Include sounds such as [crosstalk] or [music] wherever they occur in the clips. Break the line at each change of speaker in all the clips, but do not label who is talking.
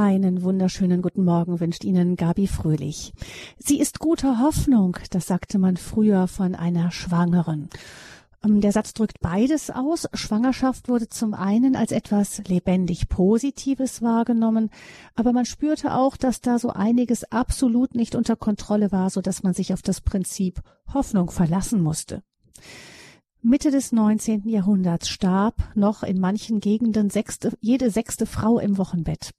Einen wunderschönen guten Morgen wünscht Ihnen Gabi Fröhlich. Sie ist guter Hoffnung, das sagte man früher von einer Schwangeren. Ähm, der Satz drückt beides aus. Schwangerschaft wurde zum einen als etwas lebendig Positives wahrgenommen, aber man spürte auch, dass da so einiges absolut nicht unter Kontrolle war, so dass man sich auf das Prinzip Hoffnung verlassen musste. Mitte des 19. Jahrhunderts starb noch in manchen Gegenden sechste, jede sechste Frau im Wochenbett.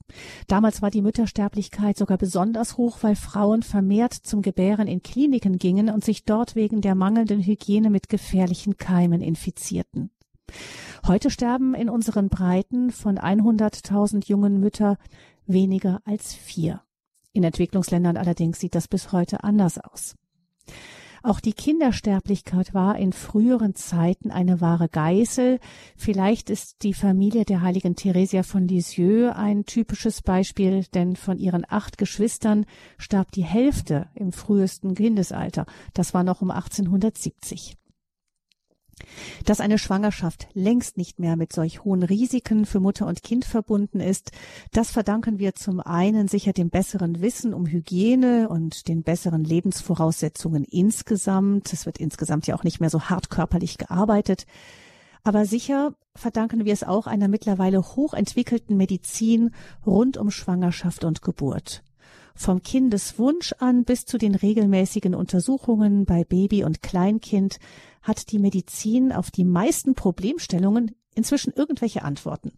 Damals war die Müttersterblichkeit sogar besonders hoch, weil Frauen vermehrt zum Gebären in Kliniken gingen und sich dort wegen der mangelnden Hygiene mit gefährlichen Keimen infizierten. Heute sterben in unseren Breiten von 100.000 jungen Mütter weniger als vier. In Entwicklungsländern allerdings sieht das bis heute anders aus. Auch die Kindersterblichkeit war in früheren Zeiten eine wahre Geißel. Vielleicht ist die Familie der heiligen Theresia von Lisieux ein typisches Beispiel, denn von ihren acht Geschwistern starb die Hälfte im frühesten Kindesalter. Das war noch um 1870. Dass eine Schwangerschaft längst nicht mehr mit solch hohen Risiken für Mutter und Kind verbunden ist, das verdanken wir zum einen sicher dem besseren Wissen um Hygiene und den besseren Lebensvoraussetzungen insgesamt. Es wird insgesamt ja auch nicht mehr so hart körperlich gearbeitet. Aber sicher verdanken wir es auch einer mittlerweile hochentwickelten Medizin rund um Schwangerschaft und Geburt. Vom Kindeswunsch an bis zu den regelmäßigen Untersuchungen bei Baby und Kleinkind hat die Medizin auf die meisten Problemstellungen inzwischen irgendwelche Antworten.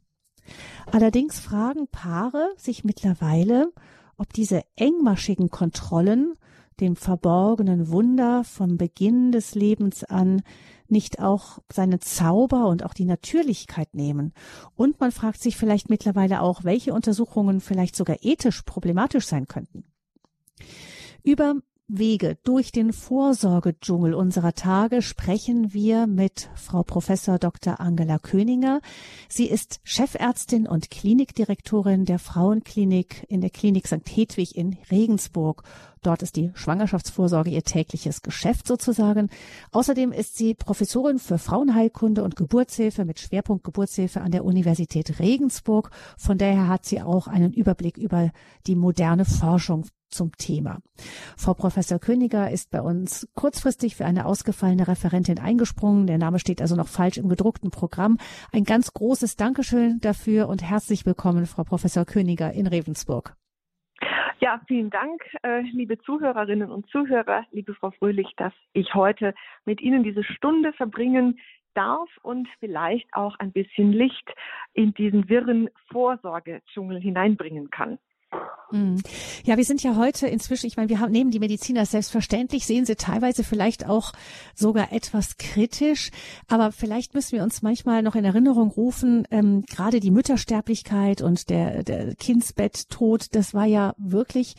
Allerdings fragen Paare sich mittlerweile, ob diese engmaschigen Kontrollen dem verborgenen Wunder vom Beginn des Lebens an nicht auch seinen Zauber und auch die Natürlichkeit nehmen. Und man fragt sich vielleicht mittlerweile auch, welche Untersuchungen vielleicht sogar ethisch problematisch sein könnten. Über Wege durch den Vorsorgedschungel unserer Tage sprechen wir mit Frau Professor Dr. Angela Köninger. Sie ist Chefärztin und Klinikdirektorin der Frauenklinik in der Klinik St. Hedwig in Regensburg. Dort ist die Schwangerschaftsvorsorge ihr tägliches Geschäft sozusagen. Außerdem ist sie Professorin für Frauenheilkunde und Geburtshilfe mit Schwerpunkt Geburtshilfe an der Universität Regensburg. Von daher hat sie auch einen Überblick über die moderne Forschung zum Thema. Frau Professor Königer ist bei uns kurzfristig für eine ausgefallene Referentin eingesprungen. Der Name steht also noch falsch im gedruckten Programm. Ein ganz großes Dankeschön dafür und herzlich willkommen, Frau Professor Königer in Ravensburg.
Ja, vielen Dank, äh, liebe Zuhörerinnen und Zuhörer, liebe Frau Fröhlich, dass ich heute mit Ihnen diese Stunde verbringen darf und vielleicht auch ein bisschen Licht in diesen wirren Vorsorgedschungel hineinbringen kann.
Mhm. Ja, wir sind ja heute inzwischen, ich meine, wir haben, nehmen die Mediziner selbstverständlich, sehen sie teilweise vielleicht auch sogar etwas kritisch, aber vielleicht müssen wir uns manchmal noch in Erinnerung rufen, ähm, gerade die Müttersterblichkeit und der, der Kindsbetttod, das war ja wirklich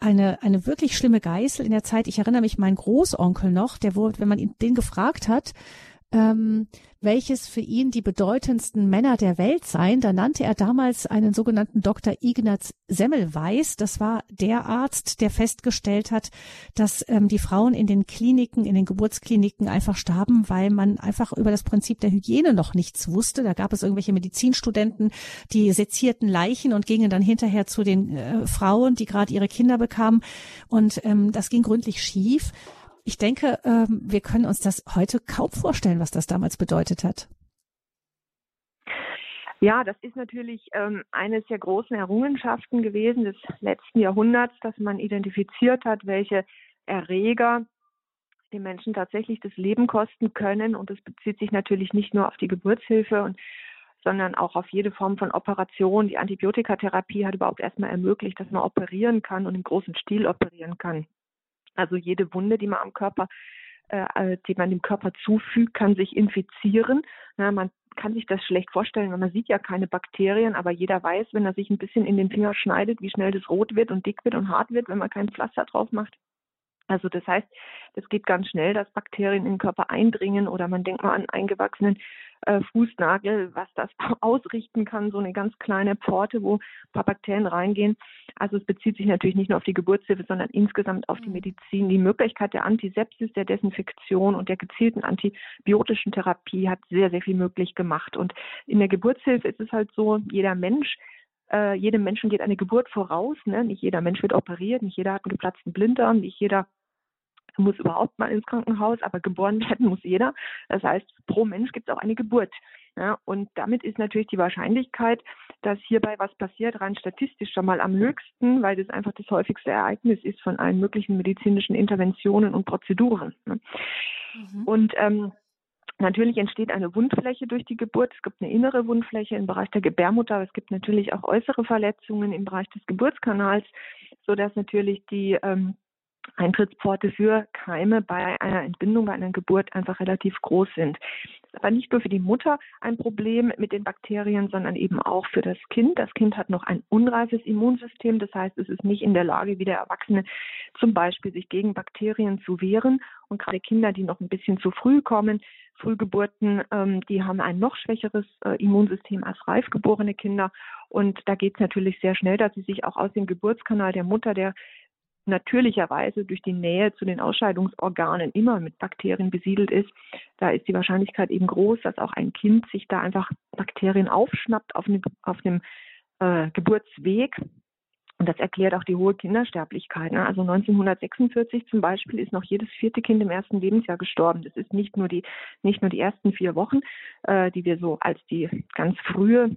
eine, eine wirklich schlimme Geißel in der Zeit. Ich erinnere mich, mein Großonkel noch, der wurde, wenn man ihn den gefragt hat, ähm, welches für ihn die bedeutendsten Männer der Welt seien. Da nannte er damals einen sogenannten Dr. Ignaz Semmelweis. Das war der Arzt, der festgestellt hat, dass ähm, die Frauen in den Kliniken, in den Geburtskliniken einfach starben, weil man einfach über das Prinzip der Hygiene noch nichts wusste. Da gab es irgendwelche Medizinstudenten, die sezierten Leichen und gingen dann hinterher zu den äh, Frauen, die gerade ihre Kinder bekamen. Und ähm, das ging gründlich schief. Ich denke, ähm, wir können uns das heute kaum vorstellen, was das damals bedeutet hat.
Ja, das ist natürlich ähm, eines der großen Errungenschaften gewesen des letzten Jahrhunderts, dass man identifiziert hat, welche Erreger den Menschen tatsächlich das Leben kosten können. Und das bezieht sich natürlich nicht nur auf die Geburtshilfe, und, sondern auch auf jede Form von Operation. Die Antibiotikatherapie hat überhaupt erstmal ermöglicht, dass man operieren kann und im großen Stil operieren kann. Also jede Wunde, die man am Körper, äh, äh, die man dem Körper zufügt, kann sich infizieren. Na, man kann sich das schlecht vorstellen, weil man sieht ja keine Bakterien, aber jeder weiß, wenn er sich ein bisschen in den Finger schneidet, wie schnell das rot wird und dick wird und hart wird, wenn man kein Pflaster drauf macht. Also das heißt, das geht ganz schnell, dass Bakterien in den Körper eindringen oder man denkt mal an eingewachsenen äh, Fußnagel, was das [laughs] ausrichten kann, so eine ganz kleine Pforte, wo ein paar Bakterien reingehen. Also es bezieht sich natürlich nicht nur auf die Geburtshilfe, sondern insgesamt auf die mhm. Medizin. Die Möglichkeit der Antisepsis, der Desinfektion und der gezielten antibiotischen Therapie hat sehr, sehr viel möglich gemacht. Und in der Geburtshilfe ist es halt so, jeder Mensch Äh, jedem Menschen geht eine Geburt voraus. Ne? Nicht jeder Mensch wird operiert, nicht jeder hat einen geplatzten Blinddarm, nicht jeder muss überhaupt mal ins Krankenhaus, aber geboren [laughs] werden muss jeder. Das heißt, pro Mensch gibt es auch eine Geburt. Ja, und damit ist natürlich die Wahrscheinlichkeit, dass hierbei was passiert, rein statistisch schon mal am höchsten, weil das einfach das häufigste Ereignis ist von allen möglichen medizinischen Interventionen und Prozeduren. Ne? Mhm. Und ähm, Natürlich entsteht eine Wundfläche durch die Geburt. Es gibt eine innere Wundfläche im Bereich der Gebärmutter. Es gibt natürlich auch äußere Verletzungen im Bereich des Geburtskanals, so dass natürlich die ähm, Eintrittspforte für Keime bei einer Entbindung, bei einer Geburt einfach relativ groß sind. Aber nicht nur für die Mutter ein Problem mit den Bakterien, sondern eben auch für das Kind. Das Kind hat noch ein unreifes Immunsystem, das heißt, es ist nicht in der Lage, wie der Erwachsene zum Beispiel sich gegen Bakterien zu wehren. Und gerade Kinder, die noch ein bisschen zu früh kommen, Frühgeburten, ähm, die haben ein noch schwächeres äh, Immunsystem als reif geborene Kinder. Und da geht es natürlich sehr schnell, dass sie sich auch aus dem Geburtskanal der Mutter, der natürlicherweise durch die Nähe zu den Ausscheidungsorganen immer mit Bakterien besiedelt ist, da ist die Wahrscheinlichkeit eben groß, dass auch ein Kind sich da einfach Bakterien aufschnappt auf einem, auf einem äh, Geburtsweg. Und das erklärt auch die hohe Kindersterblichkeit. Ne? Also 1946 zum Beispiel ist noch jedes vierte Kind im ersten Lebensjahr gestorben. Das ist nicht nur die, nicht nur die ersten vier Wochen, äh, die wir so als die ganz frühe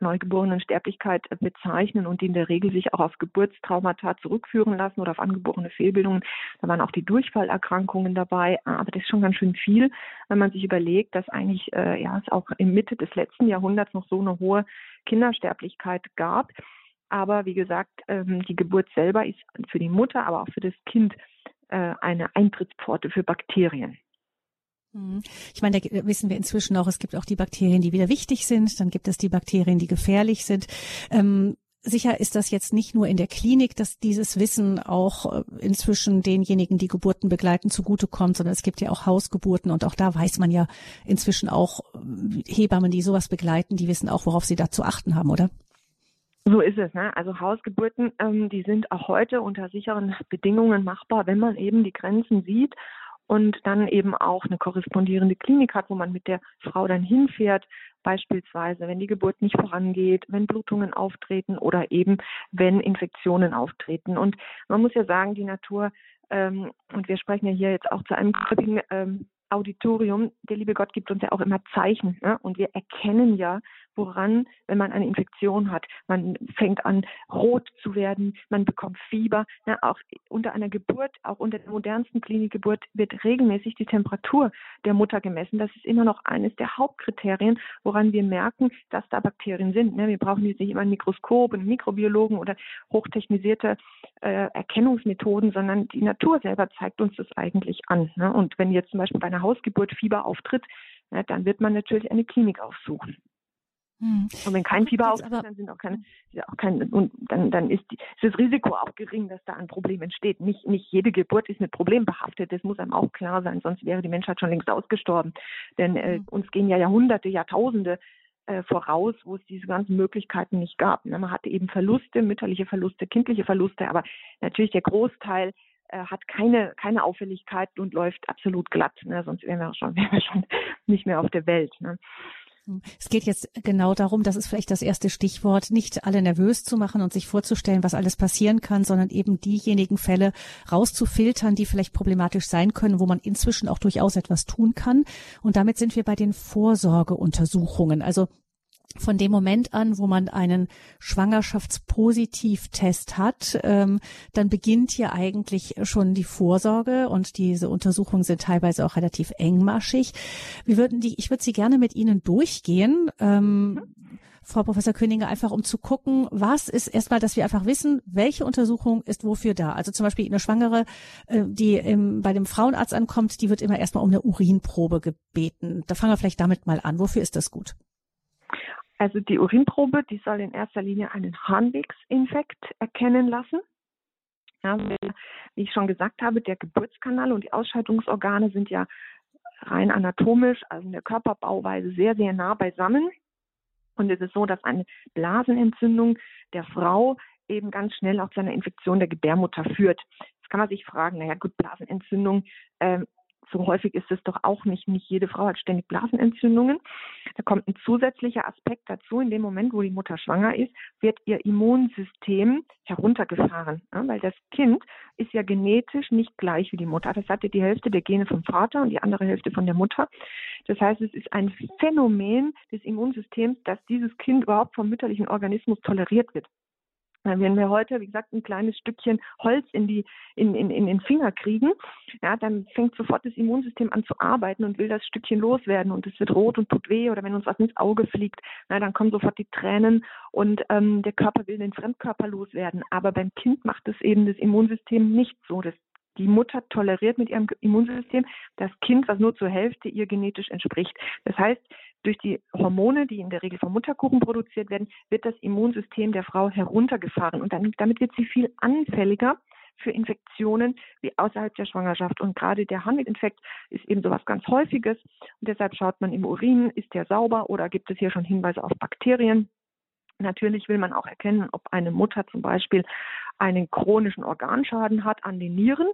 neugeborenen Sterblichkeit bezeichnen und die in der Regel sich auch auf Geburtstraumata zurückführen lassen oder auf angeborene Fehlbildungen. Da waren auch die Durchfallerkrankungen dabei, aber das ist schon ganz schön viel, wenn man sich überlegt, dass eigentlich äh, ja es auch in Mitte des letzten Jahrhunderts noch so eine hohe Kindersterblichkeit gab. Aber wie gesagt, ähm, die Geburt selber ist für die Mutter, aber auch für das Kind äh, eine Eintrittspforte für Bakterien.
Mhm. Ich meine, da wissen wir inzwischen auch, es gibt auch die Bakterien, die wieder wichtig sind, dann gibt es die Bakterien, die gefährlich sind. Ähm, sicher ist das jetzt nicht nur in der Klinik, dass dieses Wissen auch äh, inzwischen denjenigen, die Geburten begleiten, zugutekommt, sondern es gibt ja auch Hausgeburten und auch da weiß man ja inzwischen auch äh, Hebammen, die sowas begleiten, die wissen auch, worauf sie da zu achten haben, oder?
So ist es. Ne? Also Hausgeburten, ähm, die sind auch heute unter sicheren Bedingungen machbar, wenn man eben die Grenzen sieht und dann eben auch eine korrespondierende Klinik hat, wo man mit der Frau dann hinfährt, beispielsweise wenn die Geburt nicht vorangeht, wenn Blutungen auftreten oder eben wenn Infektionen auftreten. Und man muss ja sagen, die Natur, ähm, und wir sprechen ja hier jetzt auch zu einem ähm, Auditorium, der liebe Gott gibt uns ja auch immer Zeichen. Ne? Und wir erkennen ja, woran, wenn man eine Infektion hat. Man fängt an, rot zu werden, man bekommt Fieber. Ne? Auch unter einer Geburt, auch unter der modernsten Klinikgeburt, wird regelmäßig die Temperatur der Mutter gemessen. Das ist immer noch eines der Hauptkriterien, woran wir merken, dass da Bakterien sind. Ne? Wir brauchen jetzt nicht immer ein Mikroskop, einen Mikrobiologen oder hochtechnisierte äh, Erkennungsmethoden, sondern die Natur selber zeigt uns das eigentlich an. Ne? Und wenn jetzt zum Beispiel bei einer Hausgeburt Fieber auftritt, ne, dann wird man natürlich eine Klinik aufsuchen. Hm. Und wenn kein Fieber auftritt, dann sind auch keine, auch keine und dann, dann ist, die, ist das Risiko auch gering, dass da ein Problem entsteht. Nicht, nicht jede Geburt ist mit Problem behaftet, das muss einem auch klar sein, sonst wäre die Menschheit schon längst ausgestorben. Denn äh, hm. uns gehen ja Jahrhunderte, Jahrtausende äh, voraus, wo es diese ganzen Möglichkeiten nicht gab. Ne? Man hatte eben Verluste, mütterliche Verluste, kindliche Verluste, aber natürlich der Großteil äh, hat keine, keine Auffälligkeiten und läuft absolut glatt. Ne? Sonst wären wir schon, [laughs] wären wir schon nicht mehr auf der Welt. Ne?
Es geht jetzt genau darum, das ist vielleicht das erste Stichwort, nicht alle nervös zu machen und sich vorzustellen, was alles passieren kann, sondern eben diejenigen Fälle rauszufiltern, die vielleicht problematisch sein können, wo man inzwischen auch durchaus etwas tun kann. Und damit sind wir bei den Vorsorgeuntersuchungen. Also von dem Moment an, wo man einen Schwangerschaftspositivtest hat, ähm, dann beginnt hier eigentlich schon die Vorsorge und diese Untersuchungen sind teilweise auch relativ engmaschig. Wir würden die, ich würde sie gerne mit Ihnen durchgehen. Ähm, Frau Professor Königer, einfach um zu gucken, was ist erstmal, dass wir einfach wissen, welche Untersuchung ist wofür da. Also zum Beispiel eine Schwangere, äh, die im, bei dem Frauenarzt ankommt, die wird immer erstmal um eine Urinprobe gebeten. Da fangen wir vielleicht damit mal an. Wofür ist das gut?
Also die Urinprobe, die soll in erster Linie einen Harnwegsinfekt erkennen lassen. Ja, wie ich schon gesagt habe, der Geburtskanal und die Ausscheidungsorgane sind ja rein anatomisch, also in der Körperbauweise sehr, sehr nah beisammen. Und es ist so, dass eine Blasenentzündung der Frau eben ganz schnell auch zu einer Infektion der Gebärmutter führt. Jetzt kann man sich fragen, naja gut, Blasenentzündung, äh, so häufig ist es doch auch nicht. Nicht jede Frau hat ständig Blasenentzündungen. Da kommt ein zusätzlicher Aspekt dazu. In dem Moment, wo die Mutter schwanger ist, wird ihr Immunsystem heruntergefahren, ja, weil das Kind ist ja genetisch nicht gleich wie die Mutter. Das hatte die Hälfte der Gene vom Vater und die andere Hälfte von der Mutter. Das heißt, es ist ein Phänomen des Immunsystems, dass dieses Kind überhaupt vom mütterlichen Organismus toleriert wird. Wenn wir heute, wie gesagt, ein kleines Stückchen Holz in, die, in, in, in den Finger kriegen, ja, dann fängt sofort das Immunsystem an zu arbeiten und will das Stückchen loswerden und es wird rot und tut weh oder wenn uns was ins Auge fliegt, na, dann kommen sofort die Tränen und ähm, der Körper will den Fremdkörper loswerden. Aber beim Kind macht es eben das Immunsystem nicht so. Das die Mutter toleriert mit ihrem Immunsystem das Kind, was nur zur Hälfte ihr genetisch entspricht. Das heißt, durch die Hormone, die in der Regel vom Mutterkuchen produziert werden, wird das Immunsystem der Frau heruntergefahren und dann, damit wird sie viel anfälliger für Infektionen wie außerhalb der Schwangerschaft. Und gerade der Harnweginfekt ist eben so was ganz Häufiges. Und deshalb schaut man im Urin, ist der sauber oder gibt es hier schon Hinweise auf Bakterien? Natürlich will man auch erkennen, ob eine Mutter zum Beispiel einen chronischen Organschaden hat an den Nieren.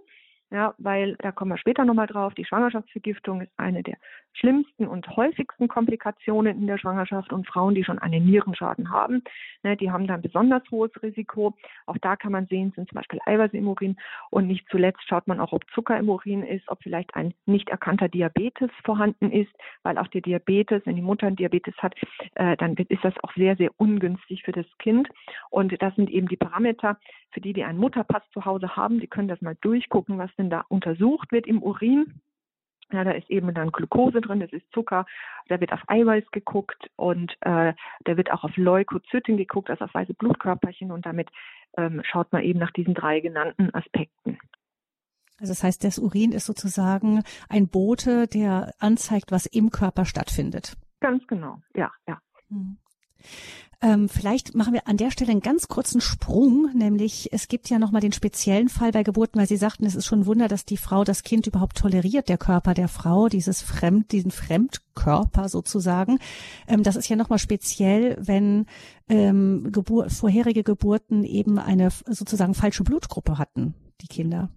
Ja, weil da kommen wir später nochmal drauf. Die Schwangerschaftsvergiftung ist eine der schlimmsten und häufigsten Komplikationen in der Schwangerschaft und Frauen, die schon einen Nierenschaden haben, ne, die haben da ein besonders hohes Risiko. Auch da kann man sehen, sind zum Beispiel Eiweiße im Urin und nicht zuletzt schaut man auch, ob Zucker im Urin ist, ob vielleicht ein nicht erkannter Diabetes vorhanden ist, weil auch der Diabetes, wenn die Mutter einen Diabetes hat, äh, dann ist das auch sehr, sehr ungünstig für das Kind. Und das sind eben die Parameter, für die, die einen Mutterpass zu Hause haben, die können das mal durchgucken, was denn da untersucht wird im Urin. Ja, da ist eben dann Glucose drin, das ist Zucker, da wird auf Eiweiß geguckt und äh, da wird auch auf Leukozyten geguckt, also auf weiße Blutkörperchen und damit ähm, schaut man eben nach diesen drei genannten Aspekten.
Also das heißt, das Urin ist sozusagen ein Bote, der anzeigt, was im Körper stattfindet.
Ganz genau, ja, ja.
Hm. Ähm, vielleicht machen wir an der Stelle einen ganz kurzen Sprung, nämlich es gibt ja nochmal den speziellen Fall bei Geburten, weil Sie sagten, es ist schon ein Wunder, dass die Frau das Kind überhaupt toleriert, der Körper der Frau, dieses Fremd, diesen Fremdkörper sozusagen. Ähm, das ist ja nochmal speziell, wenn ähm, Gebur vorherige Geburten eben eine sozusagen falsche Blutgruppe hatten, die Kinder.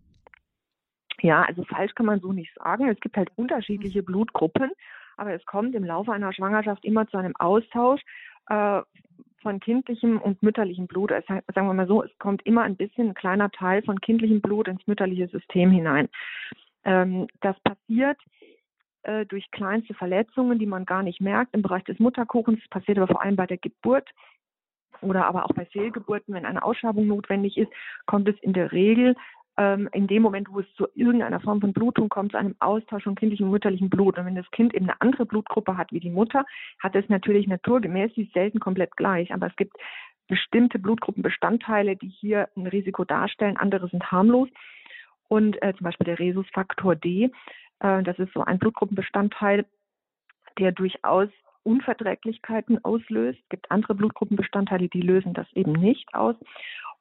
Ja, also falsch kann man so nicht sagen. Es gibt halt unterschiedliche Blutgruppen, aber es kommt im Laufe einer Schwangerschaft immer zu einem Austausch äh, von kindlichem und mütterlichem Blut. Es, sagen wir mal so, es kommt immer ein bisschen ein kleiner Teil von kindlichem Blut ins mütterliche System hinein. Ähm, das passiert äh, durch kleinste Verletzungen, die man gar nicht merkt im Bereich des Mutterkuchens. Das passiert aber vor allem bei der Geburt oder aber auch bei Fehlgeburten, wenn eine Ausschabung notwendig ist, kommt es in der Regel in dem Moment, wo es zu irgendeiner Form von Blutung kommt, zu einem Austausch von kindlichem und mütterlichem Blut. Und wenn das Kind eben eine andere Blutgruppe hat wie die Mutter, hat es natürlich naturgemäß, ist selten komplett gleich, aber es gibt bestimmte Blutgruppenbestandteile, die hier ein Risiko darstellen, andere sind harmlos. Und äh, zum Beispiel der Rhesusfaktor D, äh, das ist so ein Blutgruppenbestandteil, der durchaus Unverträglichkeiten auslöst. Es gibt andere Blutgruppenbestandteile, die lösen das eben nicht aus.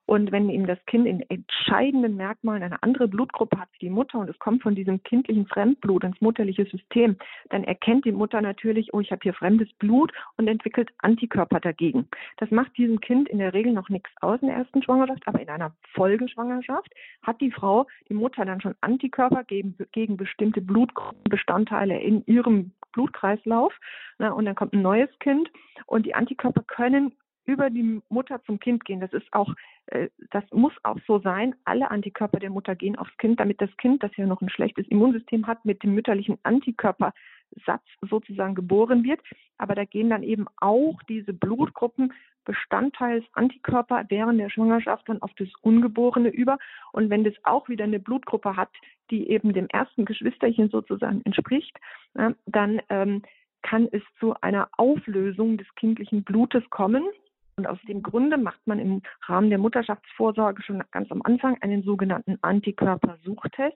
Und wenn eben das Kind in entscheidenden Merkmalen eine andere Blutgruppe hat wie die Mutter und es kommt von diesem kindlichen Fremdblut ins mutterliche System, dann erkennt die Mutter natürlich, oh, ich habe hier fremdes Blut und entwickelt Antikörper dagegen. Das macht diesem Kind in der Regel noch nichts aus in der ersten Schwangerschaft, aber in einer Folgeschwangerschaft hat die Frau, die Mutter dann schon Antikörper gegen, gegen bestimmte Blutgruppenbestandteile in ihrem Blutkreislauf. Na, und dann kommt ein neues Kind und die Antikörper können über die Mutter zum Kind gehen. Das ist auch, äh, das muss auch so sein. Alle Antikörper der Mutter gehen aufs Kind, damit das Kind, das ja noch ein schlechtes Immunsystem hat, mit dem mütterlichen Antikörpersatz sozusagen geboren wird. Aber da gehen dann eben auch diese Blutgruppen Bestandteils Antikörper während der Schwangerschaft dann auf das Ungeborene über. Und wenn das auch wieder eine Blutgruppe hat, die eben dem ersten Geschwisterchen sozusagen entspricht, dann ähm, kann es zu einer Auflösung des kindlichen Blutes kommen. Und aus dem Grunde macht man im Rahmen der Mutterschaftsvorsorge schon ganz am Anfang einen sogenannten Antikörpersuchtest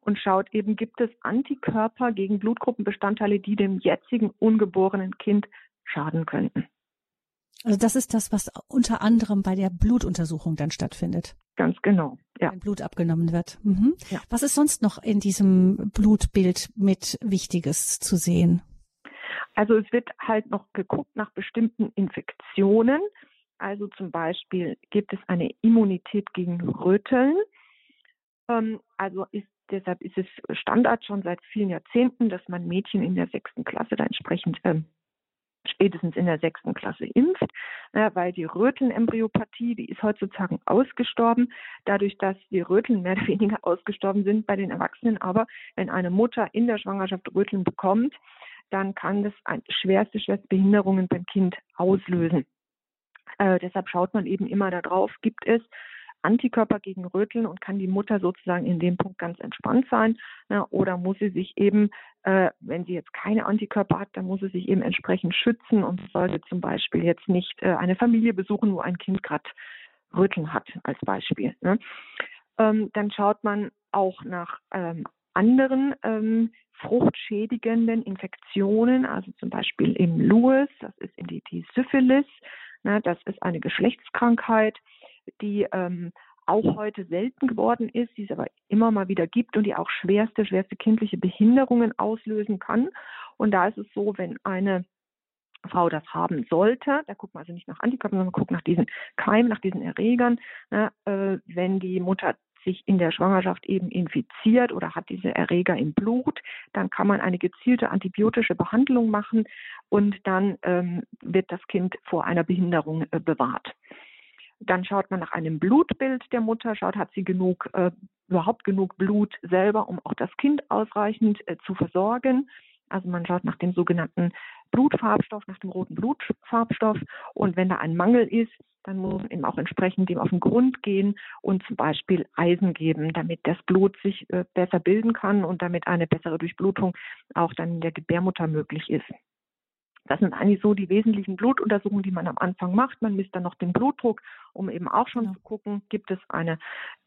und schaut eben, gibt es Antikörper gegen Blutgruppenbestandteile, die dem jetzigen ungeborenen Kind schaden könnten.
Also das ist das, was unter anderem bei der Blutuntersuchung dann stattfindet.
Ganz genau,
ja. Wenn Blut abgenommen wird. Mhm. Ja. Was ist sonst noch in diesem Blutbild mit Wichtiges zu sehen?
Also es wird halt noch geguckt nach bestimmten Infektionen. Also zum Beispiel gibt es eine Immunität gegen Röteln. Ähm, also ist Deshalb ist es Standard schon seit vielen Jahrzehnten, dass man Mädchen in der sechsten Klasse da entsprechend ähm, spätestens in der sechsten Klasse impft, ja, weil die Rötelnembryopathie, die ist heutzutage ausgestorben, dadurch, dass die Röteln mehr oder weniger ausgestorben sind bei den Erwachsenen. Aber wenn eine Mutter in der Schwangerschaft Röteln bekommt, dann kann das schwerste, schwerste Behinderungen beim Kind auslösen. Äh, deshalb schaut man eben immer darauf, gibt es Antikörper gegen Röteln und kann die Mutter sozusagen in dem Punkt ganz entspannt sein. Ne? Oder muss sie sich eben, äh, wenn sie jetzt keine Antikörper hat, dann muss sie sich eben entsprechend schützen und sollte zum Beispiel jetzt nicht äh, eine Familie besuchen, wo ein Kind gerade Röteln hat, als Beispiel. Ne? Ähm, dann schaut man auch nach ähm, anderen ähm, fruchtschädigenden Infektionen, also zum Beispiel im Lewis, das ist die, die Syphilis, ne, das ist eine Geschlechtskrankheit die ähm, auch heute selten geworden ist, die es aber immer mal wieder gibt und die auch schwerste, schwerste kindliche Behinderungen auslösen kann. Und da ist es so, wenn eine Frau das haben sollte, da guckt man also nicht nach Antikörpern, sondern guckt nach diesen Keimen, nach diesen Erregern, ne, äh, wenn die Mutter sich in der Schwangerschaft eben infiziert oder hat diese Erreger im Blut, dann kann man eine gezielte antibiotische Behandlung machen und dann ähm, wird das Kind vor einer Behinderung äh, bewahrt. Dann schaut man nach einem Blutbild der Mutter, schaut, hat sie genug, äh, überhaupt genug Blut selber, um auch das Kind ausreichend äh, zu versorgen. Also man schaut nach dem sogenannten Blutfarbstoff, nach dem roten Blutfarbstoff. Und wenn da ein Mangel ist, dann muss man eben auch entsprechend dem auf den Grund gehen und zum Beispiel Eisen geben, damit das Blut sich äh, besser bilden kann und damit eine bessere Durchblutung auch dann in der Gebärmutter möglich ist. Das sind eigentlich so die wesentlichen Blutuntersuchungen, die man am Anfang macht. Man misst dann noch den Blutdruck, um eben auch schon ja. zu gucken, gibt es eine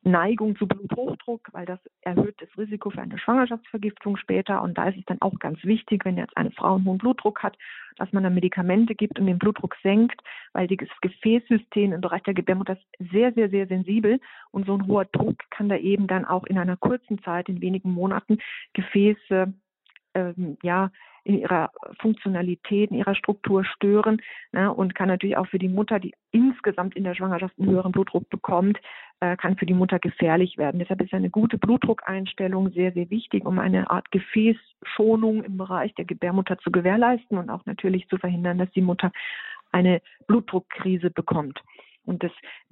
Neigung zu Bluthochdruck, weil das erhöht das Risiko für eine Schwangerschaftsvergiftung später. Und da ist es dann auch ganz wichtig, wenn jetzt eine Frau einen hohen Blutdruck hat, dass man dann Medikamente gibt und den Blutdruck senkt, weil das Gefäßsystem im Bereich der Gebärmutter ist sehr, sehr, sehr sensibel. Und so ein hoher Druck kann da eben dann auch in einer kurzen Zeit, in wenigen Monaten, Gefäße ähm, ja, in ihrer Funktionalität, in ihrer Struktur stören ne, und kann natürlich auch für die Mutter, die insgesamt in der Schwangerschaft einen höheren Blutdruck bekommt, äh, kann für die Mutter gefährlich werden. Deshalb ist eine gute Blutdruckeinstellung sehr, sehr wichtig, um eine Art Gefäßschonung im Bereich der Gebärmutter zu gewährleisten und auch natürlich zu verhindern, dass die Mutter eine Blutdruckkrise bekommt. Und das,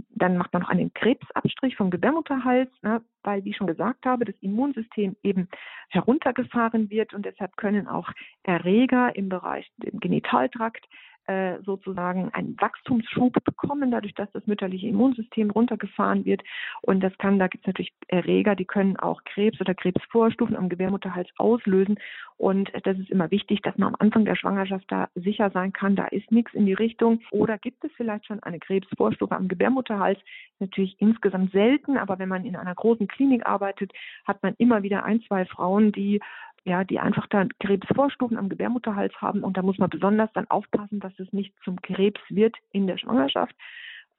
dann macht man noch einen Krebsabstrich vom Gebärmutterhals, ne, weil, wie ich schon gesagt habe, das Immunsystem eben heruntergefahren wird. Und deshalb können auch Erreger im Bereich dem Genitaltrakt äh, sozusagen einen Wachstumsschub bekommen, dadurch, dass das mütterliche Immunsystem runtergefahren wird. Und das kann, da gibt es natürlich Erreger, die können auch Krebs oder Krebsvorstufen am Gebärmutterhals auslösen. Und das ist immer wichtig, dass man am Anfang der Schwangerschaft da sicher sein kann, da ist nichts in die Richtung. Oder gibt es vielleicht schon eine Krebsvorstufe am Gebärmutterhals? Natürlich insgesamt selten, aber wenn man in einer großen Klinik arbeitet, hat man immer wieder ein, zwei Frauen, die ja, die einfach dann Krebsvorstufen am Gebärmutterhals haben. Und da muss man besonders dann aufpassen, dass es nicht zum Krebs wird in der Schwangerschaft.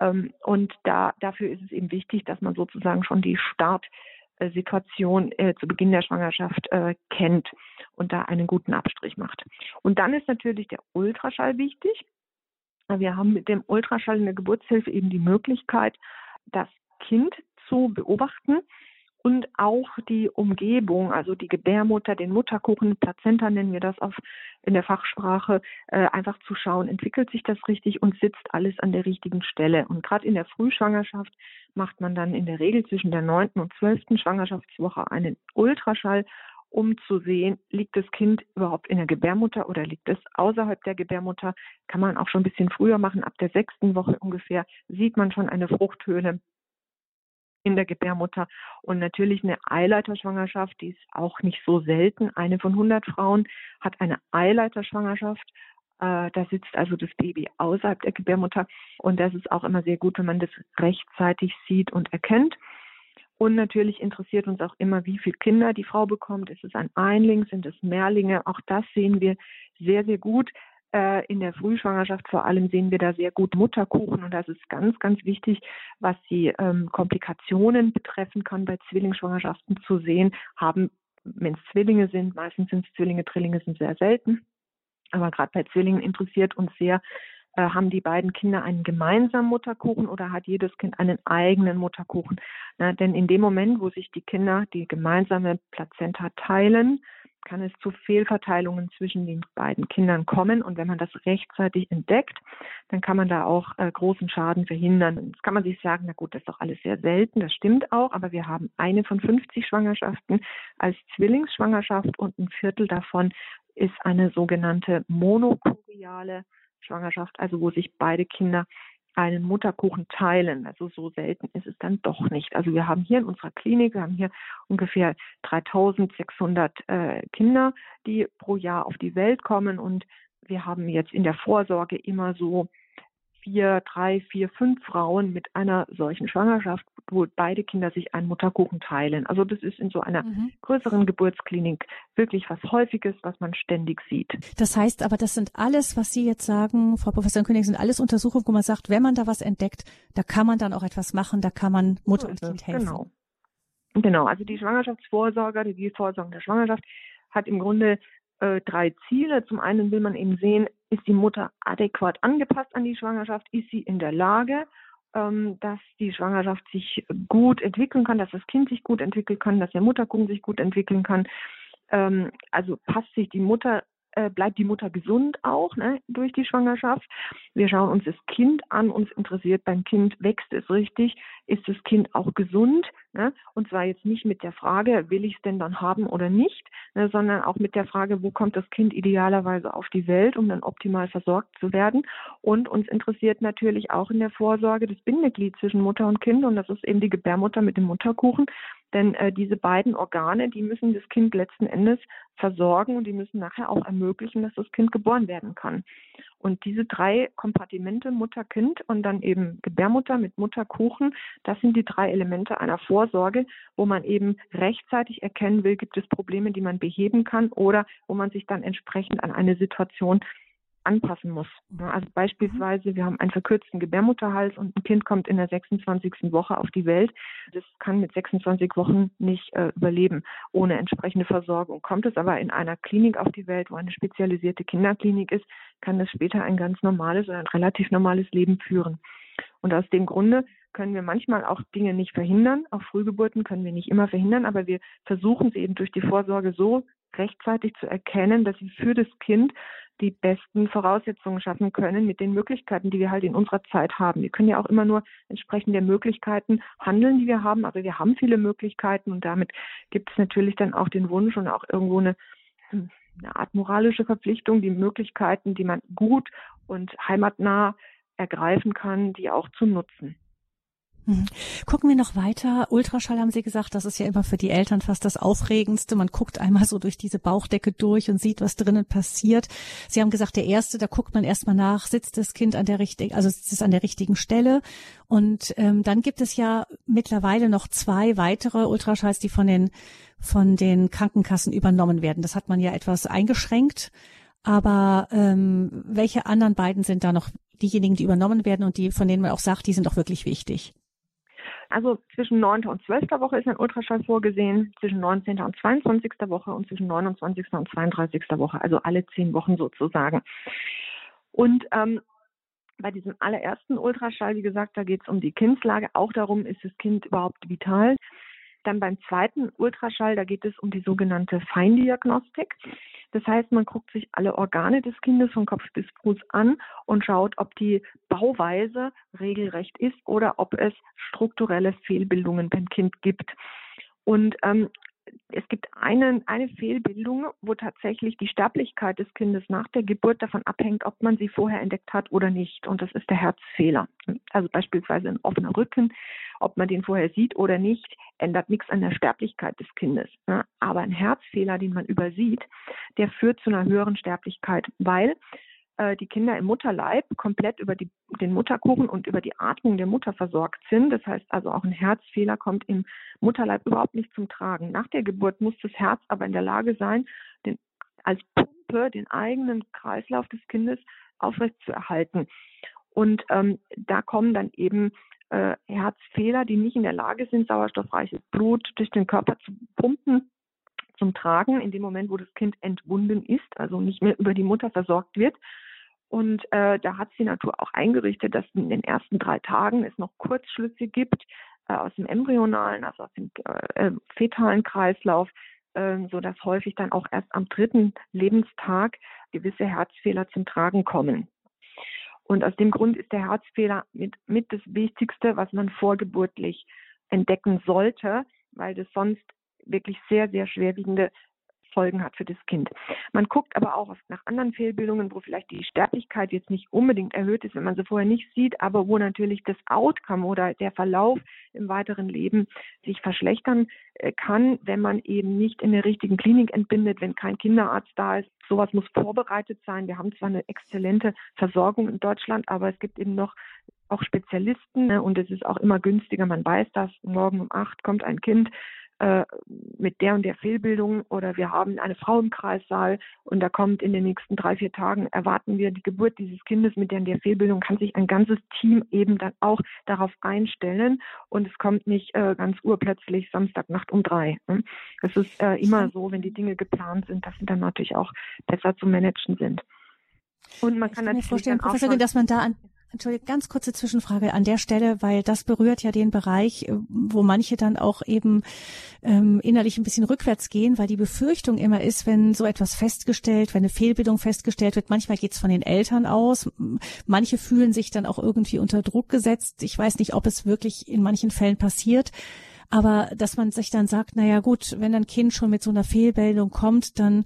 Ähm, und da, dafür ist es eben wichtig, dass man sozusagen schon die Startsituation äh, zu Beginn der Schwangerschaft äh, kennt und da einen guten Abstrich macht. Und dann ist natürlich der Ultraschall wichtig. Wir haben mit dem Ultraschall in der Geburtshilfe eben die Möglichkeit, das Kind zu beobachten und auch die Umgebung, also die Gebärmutter, den Mutterkuchen, Plazenta nennen wir das auf, in der Fachsprache, äh, einfach zu schauen, entwickelt sich das richtig und sitzt alles an der richtigen Stelle. Und gerade in der Frühschwangerschaft macht man dann in der Regel zwischen der neunten und zwölften Schwangerschaftswoche einen Ultraschall, um zu sehen, liegt das Kind überhaupt in der Gebärmutter oder liegt es außerhalb der Gebärmutter. Kann man auch schon ein bisschen früher machen, ab der sechsten Woche ungefähr sieht man schon eine Fruchthöhle in der Gebärmutter. Und natürlich eine Eileiterschwangerschaft, die ist auch nicht so selten. Eine von 100 Frauen hat eine Eileiterschwangerschaft. Äh, da sitzt also das Baby außerhalb der Gebärmutter. Und das ist auch immer sehr gut, wenn man das rechtzeitig sieht und erkennt. Und natürlich interessiert uns auch immer, wie viele Kinder die Frau bekommt. Ist es ein Einling, sind es Mehrlinge? Auch das sehen wir sehr, sehr gut. Äh, in der Frühschwangerschaft. Vor allem sehen wir da sehr gut Mutterkuchen. Und das ist ganz, ganz wichtig, was die ähm, Komplikationen betreffen kann bei Zwillingsschwangerschaften zu sehen, haben, wenn es Zwillinge sind, meistens sind es Zwillinge, Drillinge sind sehr selten, aber gerade bei Zwillingen interessiert uns sehr, äh, haben die beiden Kinder einen gemeinsamen Mutterkuchen oder hat jedes Kind einen eigenen Mutterkuchen? Na, denn in dem Moment, wo sich die Kinder die gemeinsame Plazenta teilen, kann es zu Fehlverteilungen zwischen den beiden Kindern kommen. Und wenn man das rechtzeitig entdeckt, dann kann man da auch äh, großen Schaden verhindern. Jetzt kann man sich sagen, na gut, das ist doch alles sehr selten, das stimmt auch, aber wir haben eine von 50 Schwangerschaften als Zwillingsschwangerschaft und ein Viertel davon ist eine sogenannte monokuriale Schwangerschaft, also wo sich beide Kinder einen Mutterkuchen teilen. Also so selten ist es dann doch nicht. Also wir haben hier in unserer Klinik, wir haben hier ungefähr 3600 äh, Kinder, die pro Jahr auf die Welt kommen und wir haben jetzt in der Vorsorge immer so vier, drei, vier, fünf Frauen mit einer solchen Schwangerschaft, wo beide Kinder sich einen Mutterkuchen teilen. Also das ist in so einer mhm. größeren Geburtsklinik wirklich was Häufiges, was man ständig sieht.
Das heißt aber, das sind alles, was Sie jetzt sagen, Frau Professor König, sind alles Untersuchungen, wo man sagt, wenn man da was entdeckt, da kann man dann auch etwas machen, da kann man Mutter und Kind helfen.
Genau. Genau, also die Schwangerschaftsvorsorge, die Vorsorge der Schwangerschaft hat im Grunde äh, drei Ziele. Zum einen will man eben sehen, ist die Mutter adäquat angepasst an die Schwangerschaft? Ist sie in der Lage, ähm, dass die Schwangerschaft sich gut entwickeln kann, dass das Kind sich gut entwickeln kann, dass der Mutterkuchen sich gut entwickeln kann? Ähm, also passt sich die Mutter äh, bleibt die Mutter gesund auch ne, durch die Schwangerschaft. Wir schauen uns das Kind an, uns interessiert beim Kind, wächst es richtig, ist das Kind auch gesund? Ne? Und zwar jetzt nicht mit der Frage, will ich es denn dann haben oder nicht, ne, sondern auch mit der Frage, wo kommt das Kind idealerweise auf die Welt, um dann optimal versorgt zu werden. Und uns interessiert natürlich auch in der Vorsorge das Bindeglied zwischen Mutter und Kind und das ist eben die Gebärmutter mit dem Mutterkuchen. Denn äh, diese beiden Organe, die müssen das Kind letzten Endes versorgen und die müssen nachher auch ermöglichen, dass das Kind geboren werden kann. Und diese drei Kompartimente, Mutter, Kind und dann eben Gebärmutter mit Mutterkuchen, das sind die drei Elemente einer Vorsorge, wo man eben rechtzeitig erkennen will, gibt es Probleme, die man beheben kann oder wo man sich dann entsprechend an eine Situation anpassen muss. Also beispielsweise, wir haben einen verkürzten Gebärmutterhals und ein Kind kommt in der 26. Woche auf die Welt. Das kann mit 26 Wochen nicht äh, überleben ohne entsprechende Versorgung. Kommt es aber in einer Klinik auf die Welt, wo eine spezialisierte Kinderklinik ist, kann das später ein ganz normales oder ein relativ normales Leben führen. Und aus dem Grunde können wir manchmal auch Dinge nicht verhindern. Auch Frühgeburten können wir nicht immer verhindern, aber wir versuchen sie eben durch die Vorsorge so rechtzeitig zu erkennen, dass sie für das Kind die besten Voraussetzungen schaffen können mit den Möglichkeiten, die wir halt in unserer Zeit haben. Wir können ja auch immer nur entsprechend der Möglichkeiten handeln, die wir haben. Also wir haben viele Möglichkeiten und damit gibt es natürlich dann auch den Wunsch und auch irgendwo eine, eine Art moralische Verpflichtung, die Möglichkeiten, die man gut und heimatnah ergreifen kann, die auch zu nutzen.
Mhm. Gucken wir noch weiter. Ultraschall haben Sie gesagt, das ist ja immer für die Eltern fast das Aufregendste. Man guckt einmal so durch diese Bauchdecke durch und sieht, was drinnen passiert. Sie haben gesagt, der erste, da guckt man erstmal nach, sitzt das Kind an der richtigen, also sitzt es an der richtigen Stelle. Und ähm, dann gibt es ja mittlerweile noch zwei weitere Ultraschalls, die von den von den Krankenkassen übernommen werden. Das hat man ja etwas eingeschränkt. Aber ähm, welche anderen beiden sind da noch diejenigen, die übernommen werden und die, von denen man auch sagt, die sind auch wirklich wichtig?
Also zwischen 9. und 12. Woche ist ein Ultraschall vorgesehen, zwischen 19. und 22. Woche und zwischen 29. und 32. Woche, also alle zehn Wochen sozusagen. Und ähm, bei diesem allerersten Ultraschall, wie gesagt, da geht es um die Kindslage, auch darum, ist das Kind überhaupt vital. Dann beim zweiten Ultraschall, da geht es um die sogenannte Feindiagnostik. Das heißt, man guckt sich alle Organe des Kindes von Kopf bis Fuß an und schaut, ob die Bauweise regelrecht ist oder ob es strukturelle Fehlbildungen beim Kind gibt. Und ähm, es gibt eine, eine Fehlbildung, wo tatsächlich die Sterblichkeit des Kindes nach der Geburt davon abhängt, ob man sie vorher entdeckt hat oder nicht. Und das ist der Herzfehler. Also beispielsweise ein offener Rücken, ob man den vorher sieht oder nicht, ändert nichts an der Sterblichkeit des Kindes. Aber ein Herzfehler, den man übersieht, der führt zu einer höheren Sterblichkeit, weil äh, die Kinder im Mutterleib komplett über die, den Mutterkuchen und über die Atmung der Mutter versorgt sind. Das heißt also auch ein Herzfehler kommt im Mutterleib überhaupt nicht zum Tragen. Nach der Geburt muss das Herz aber in der Lage sein, den, als Pumpe den eigenen Kreislauf des Kindes aufrecht zu erhalten. Und ähm, da kommen dann eben äh, Herzfehler, die nicht in der Lage sind, sauerstoffreiches Blut durch den Körper zu pumpen, zum Tragen in dem Moment, wo das Kind entwunden ist, also nicht mehr über die Mutter versorgt wird. Und äh, da hat die Natur auch eingerichtet, dass in den ersten drei Tagen es noch Kurzschlüsse gibt äh, aus dem embryonalen, also aus dem äh, fetalen Kreislauf, äh, so dass häufig dann auch erst am dritten Lebenstag gewisse Herzfehler zum Tragen kommen. Und aus dem Grund ist der Herzfehler mit, mit das Wichtigste, was man vorgeburtlich entdecken sollte, weil das sonst wirklich sehr, sehr schwerwiegende Folgen hat für das Kind. Man guckt aber auch nach anderen Fehlbildungen, wo vielleicht die Sterblichkeit jetzt nicht unbedingt erhöht ist, wenn man sie vorher nicht sieht, aber wo natürlich das Outcome oder der Verlauf im weiteren Leben sich verschlechtern äh, kann, wenn man eben nicht in der richtigen Klinik entbindet, wenn kein Kinderarzt da ist. Sowas muss vorbereitet sein. Wir haben zwar eine exzellente Versorgung in Deutschland, aber es gibt eben noch auch Spezialisten ne, und es ist auch immer günstiger. Man weiß das, morgen um acht kommt ein Kind äh, mit der und der Fehlbildung oder wir haben eine Frau im Kreissaal und da kommt in den nächsten drei, vier Tagen, erwarten wir die Geburt dieses Kindes mit der und der Fehlbildung, kann sich ein ganzes Team eben dann auch darauf einstellen und es kommt nicht äh, ganz urplötzlich Samstagnacht um drei. Ne? Es ist äh, immer so, wenn die Dinge geplant sind, dass sie dann natürlich auch besser zu managen sind.
Und man kann, kann natürlich mir vorstellen, Professorin, dass man da an Entschuldigung, ganz kurze Zwischenfrage an der Stelle, weil das berührt ja den Bereich, äh, wo manche dann auch eben ähm, innerlich ein bisschen rückwärts gehen, weil die Befürchtung immer ist, wenn so etwas festgestellt, wenn eine Fehlbildung festgestellt wird, manchmal geht es von den Eltern aus, manche fühlen sich dann auch irgendwie unter Druck gesetzt. Ich weiß nicht, ob es wirklich in manchen Fällen passiert. Aber dass man sich dann sagt, naja gut, wenn ein Kind schon mit so einer Fehlbildung kommt, dann,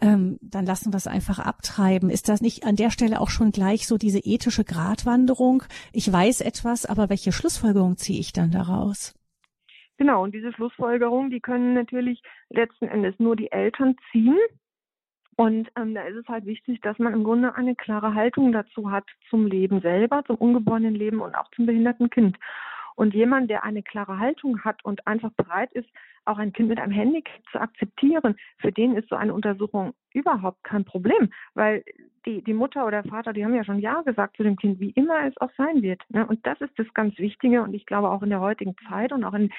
ähm, dann lassen wir es einfach abtreiben. Ist das nicht an der Stelle auch schon gleich so diese ethische Gratwanderung? Ich weiß etwas, aber welche Schlussfolgerung ziehe ich dann daraus?
Genau, und diese Schlussfolgerung, die können natürlich letzten Endes nur die Eltern ziehen. Und ähm, da ist es halt wichtig, dass man im Grunde eine klare Haltung dazu hat zum Leben selber, zum ungeborenen Leben und auch zum behinderten Kind. Und jemand, der eine klare Haltung hat und einfach bereit ist, auch ein Kind mit einem Handicap zu akzeptieren, für den ist so eine Untersuchung überhaupt kein Problem, weil die, die Mutter oder Vater, die haben ja schon Ja gesagt zu dem Kind, wie immer es auch sein wird. Ne? Und das ist das ganz Wichtige und ich glaube auch in der heutigen Zeit und auch in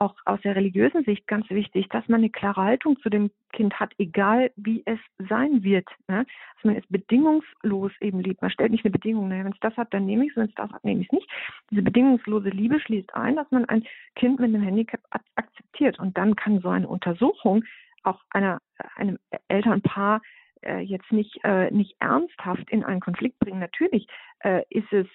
auch aus der religiösen Sicht ganz wichtig, dass man eine klare Haltung zu dem Kind hat, egal wie es sein wird. Ne? Dass man es bedingungslos eben liebt. Man stellt nicht eine Bedingung, naja, wenn es das hat, dann nehme ich es, wenn es das hat, nehme ich es nicht. Diese bedingungslose Liebe schließt ein, dass man ein Kind mit einem Handicap akzeptiert. Und dann kann so eine Untersuchung auch einer, einem Elternpaar äh, jetzt nicht, äh, nicht ernsthaft in einen Konflikt bringen. Natürlich äh, ist es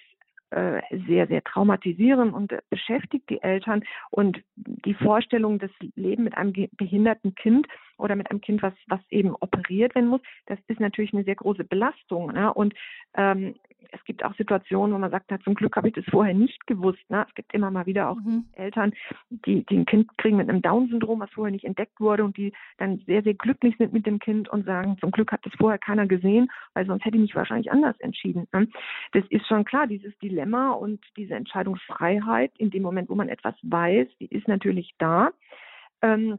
sehr, sehr traumatisierend und beschäftigt die Eltern. Und die Vorstellung, das Leben mit einem behinderten Kind oder mit einem Kind, was, was eben operiert werden muss, das ist natürlich eine sehr große Belastung. Ne? Und ähm, es gibt auch Situationen, wo man sagt, na, zum Glück habe ich das vorher nicht gewusst. Ne? Es gibt immer mal wieder auch mhm. Eltern, die, die ein Kind kriegen mit einem Down-Syndrom, was vorher nicht entdeckt wurde und die dann sehr, sehr glücklich sind mit dem Kind und sagen, zum Glück hat das vorher keiner gesehen, weil sonst hätte ich mich wahrscheinlich anders entschieden. Ne? Das ist schon klar, dieses Dilemma und diese Entscheidungsfreiheit in dem Moment, wo man etwas weiß, die ist natürlich da. Ähm,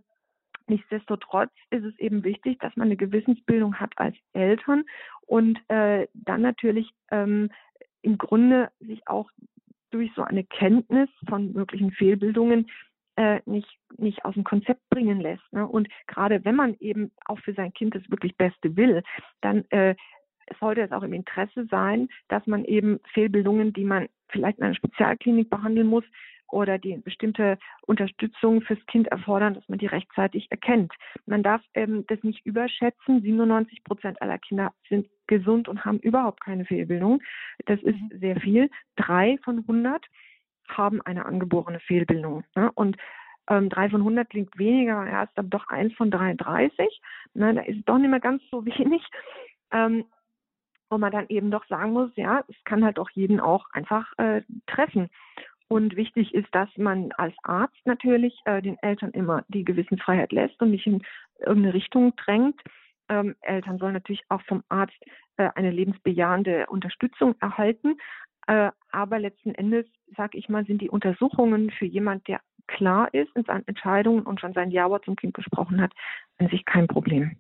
Nichtsdestotrotz ist es eben wichtig, dass man eine Gewissensbildung hat als Eltern und äh, dann natürlich ähm, im Grunde sich auch durch so eine Kenntnis von möglichen Fehlbildungen äh, nicht, nicht aus dem Konzept bringen lässt. Ne? Und gerade wenn man eben auch für sein Kind das wirklich Beste will, dann äh, sollte es auch im Interesse sein, dass man eben Fehlbildungen, die man vielleicht in einer Spezialklinik behandeln muss, oder die bestimmte Unterstützung fürs Kind erfordern, dass man die rechtzeitig erkennt. Man darf ähm, das nicht überschätzen. 97 Prozent aller Kinder sind gesund und haben überhaupt keine Fehlbildung. Das ist mhm. sehr viel. Drei von 100 haben eine angeborene Fehlbildung. Ne? Und ähm, drei von 100 klingt weniger, er ist dann doch eins von 33. Ne? Da ist doch nicht mehr ganz so [laughs] wenig. Ähm, wo man dann eben doch sagen muss, ja, es kann halt auch jeden auch einfach äh, treffen. Und wichtig ist, dass man als Arzt natürlich äh, den Eltern immer die Gewissensfreiheit lässt und nicht in irgendeine Richtung drängt. Ähm, Eltern sollen natürlich auch vom Arzt äh, eine lebensbejahende Unterstützung erhalten. Äh, aber letzten Endes, sage ich mal, sind die Untersuchungen für jemand, der klar ist in seinen Entscheidungen und schon sein Ja zum Kind gesprochen hat, an sich kein Problem.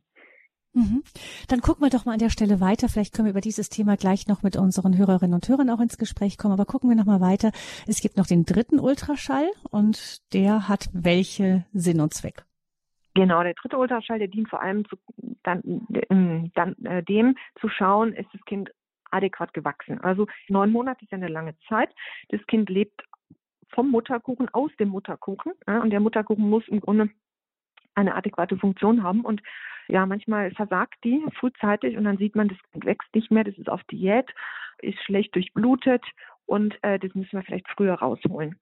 Mhm. Dann gucken wir doch mal an der Stelle weiter. Vielleicht können wir über dieses Thema gleich noch mit unseren Hörerinnen und Hörern auch ins Gespräch kommen. Aber gucken wir noch mal weiter. Es gibt noch den dritten Ultraschall und der hat welche Sinn und Zweck?
Genau, der dritte Ultraschall, der dient vor allem zu, dann, ähm, dann äh, dem zu schauen, ist das Kind adäquat gewachsen. Also neun Monate ist ja eine lange Zeit. Das Kind lebt vom Mutterkuchen aus dem Mutterkuchen ja, und der Mutterkuchen muss im Grunde eine adäquate Funktion haben und ja, manchmal versagt die frühzeitig und dann sieht man, das Kind wächst nicht mehr, das ist auf Diät, ist schlecht durchblutet und äh, das müssen wir vielleicht früher rausholen.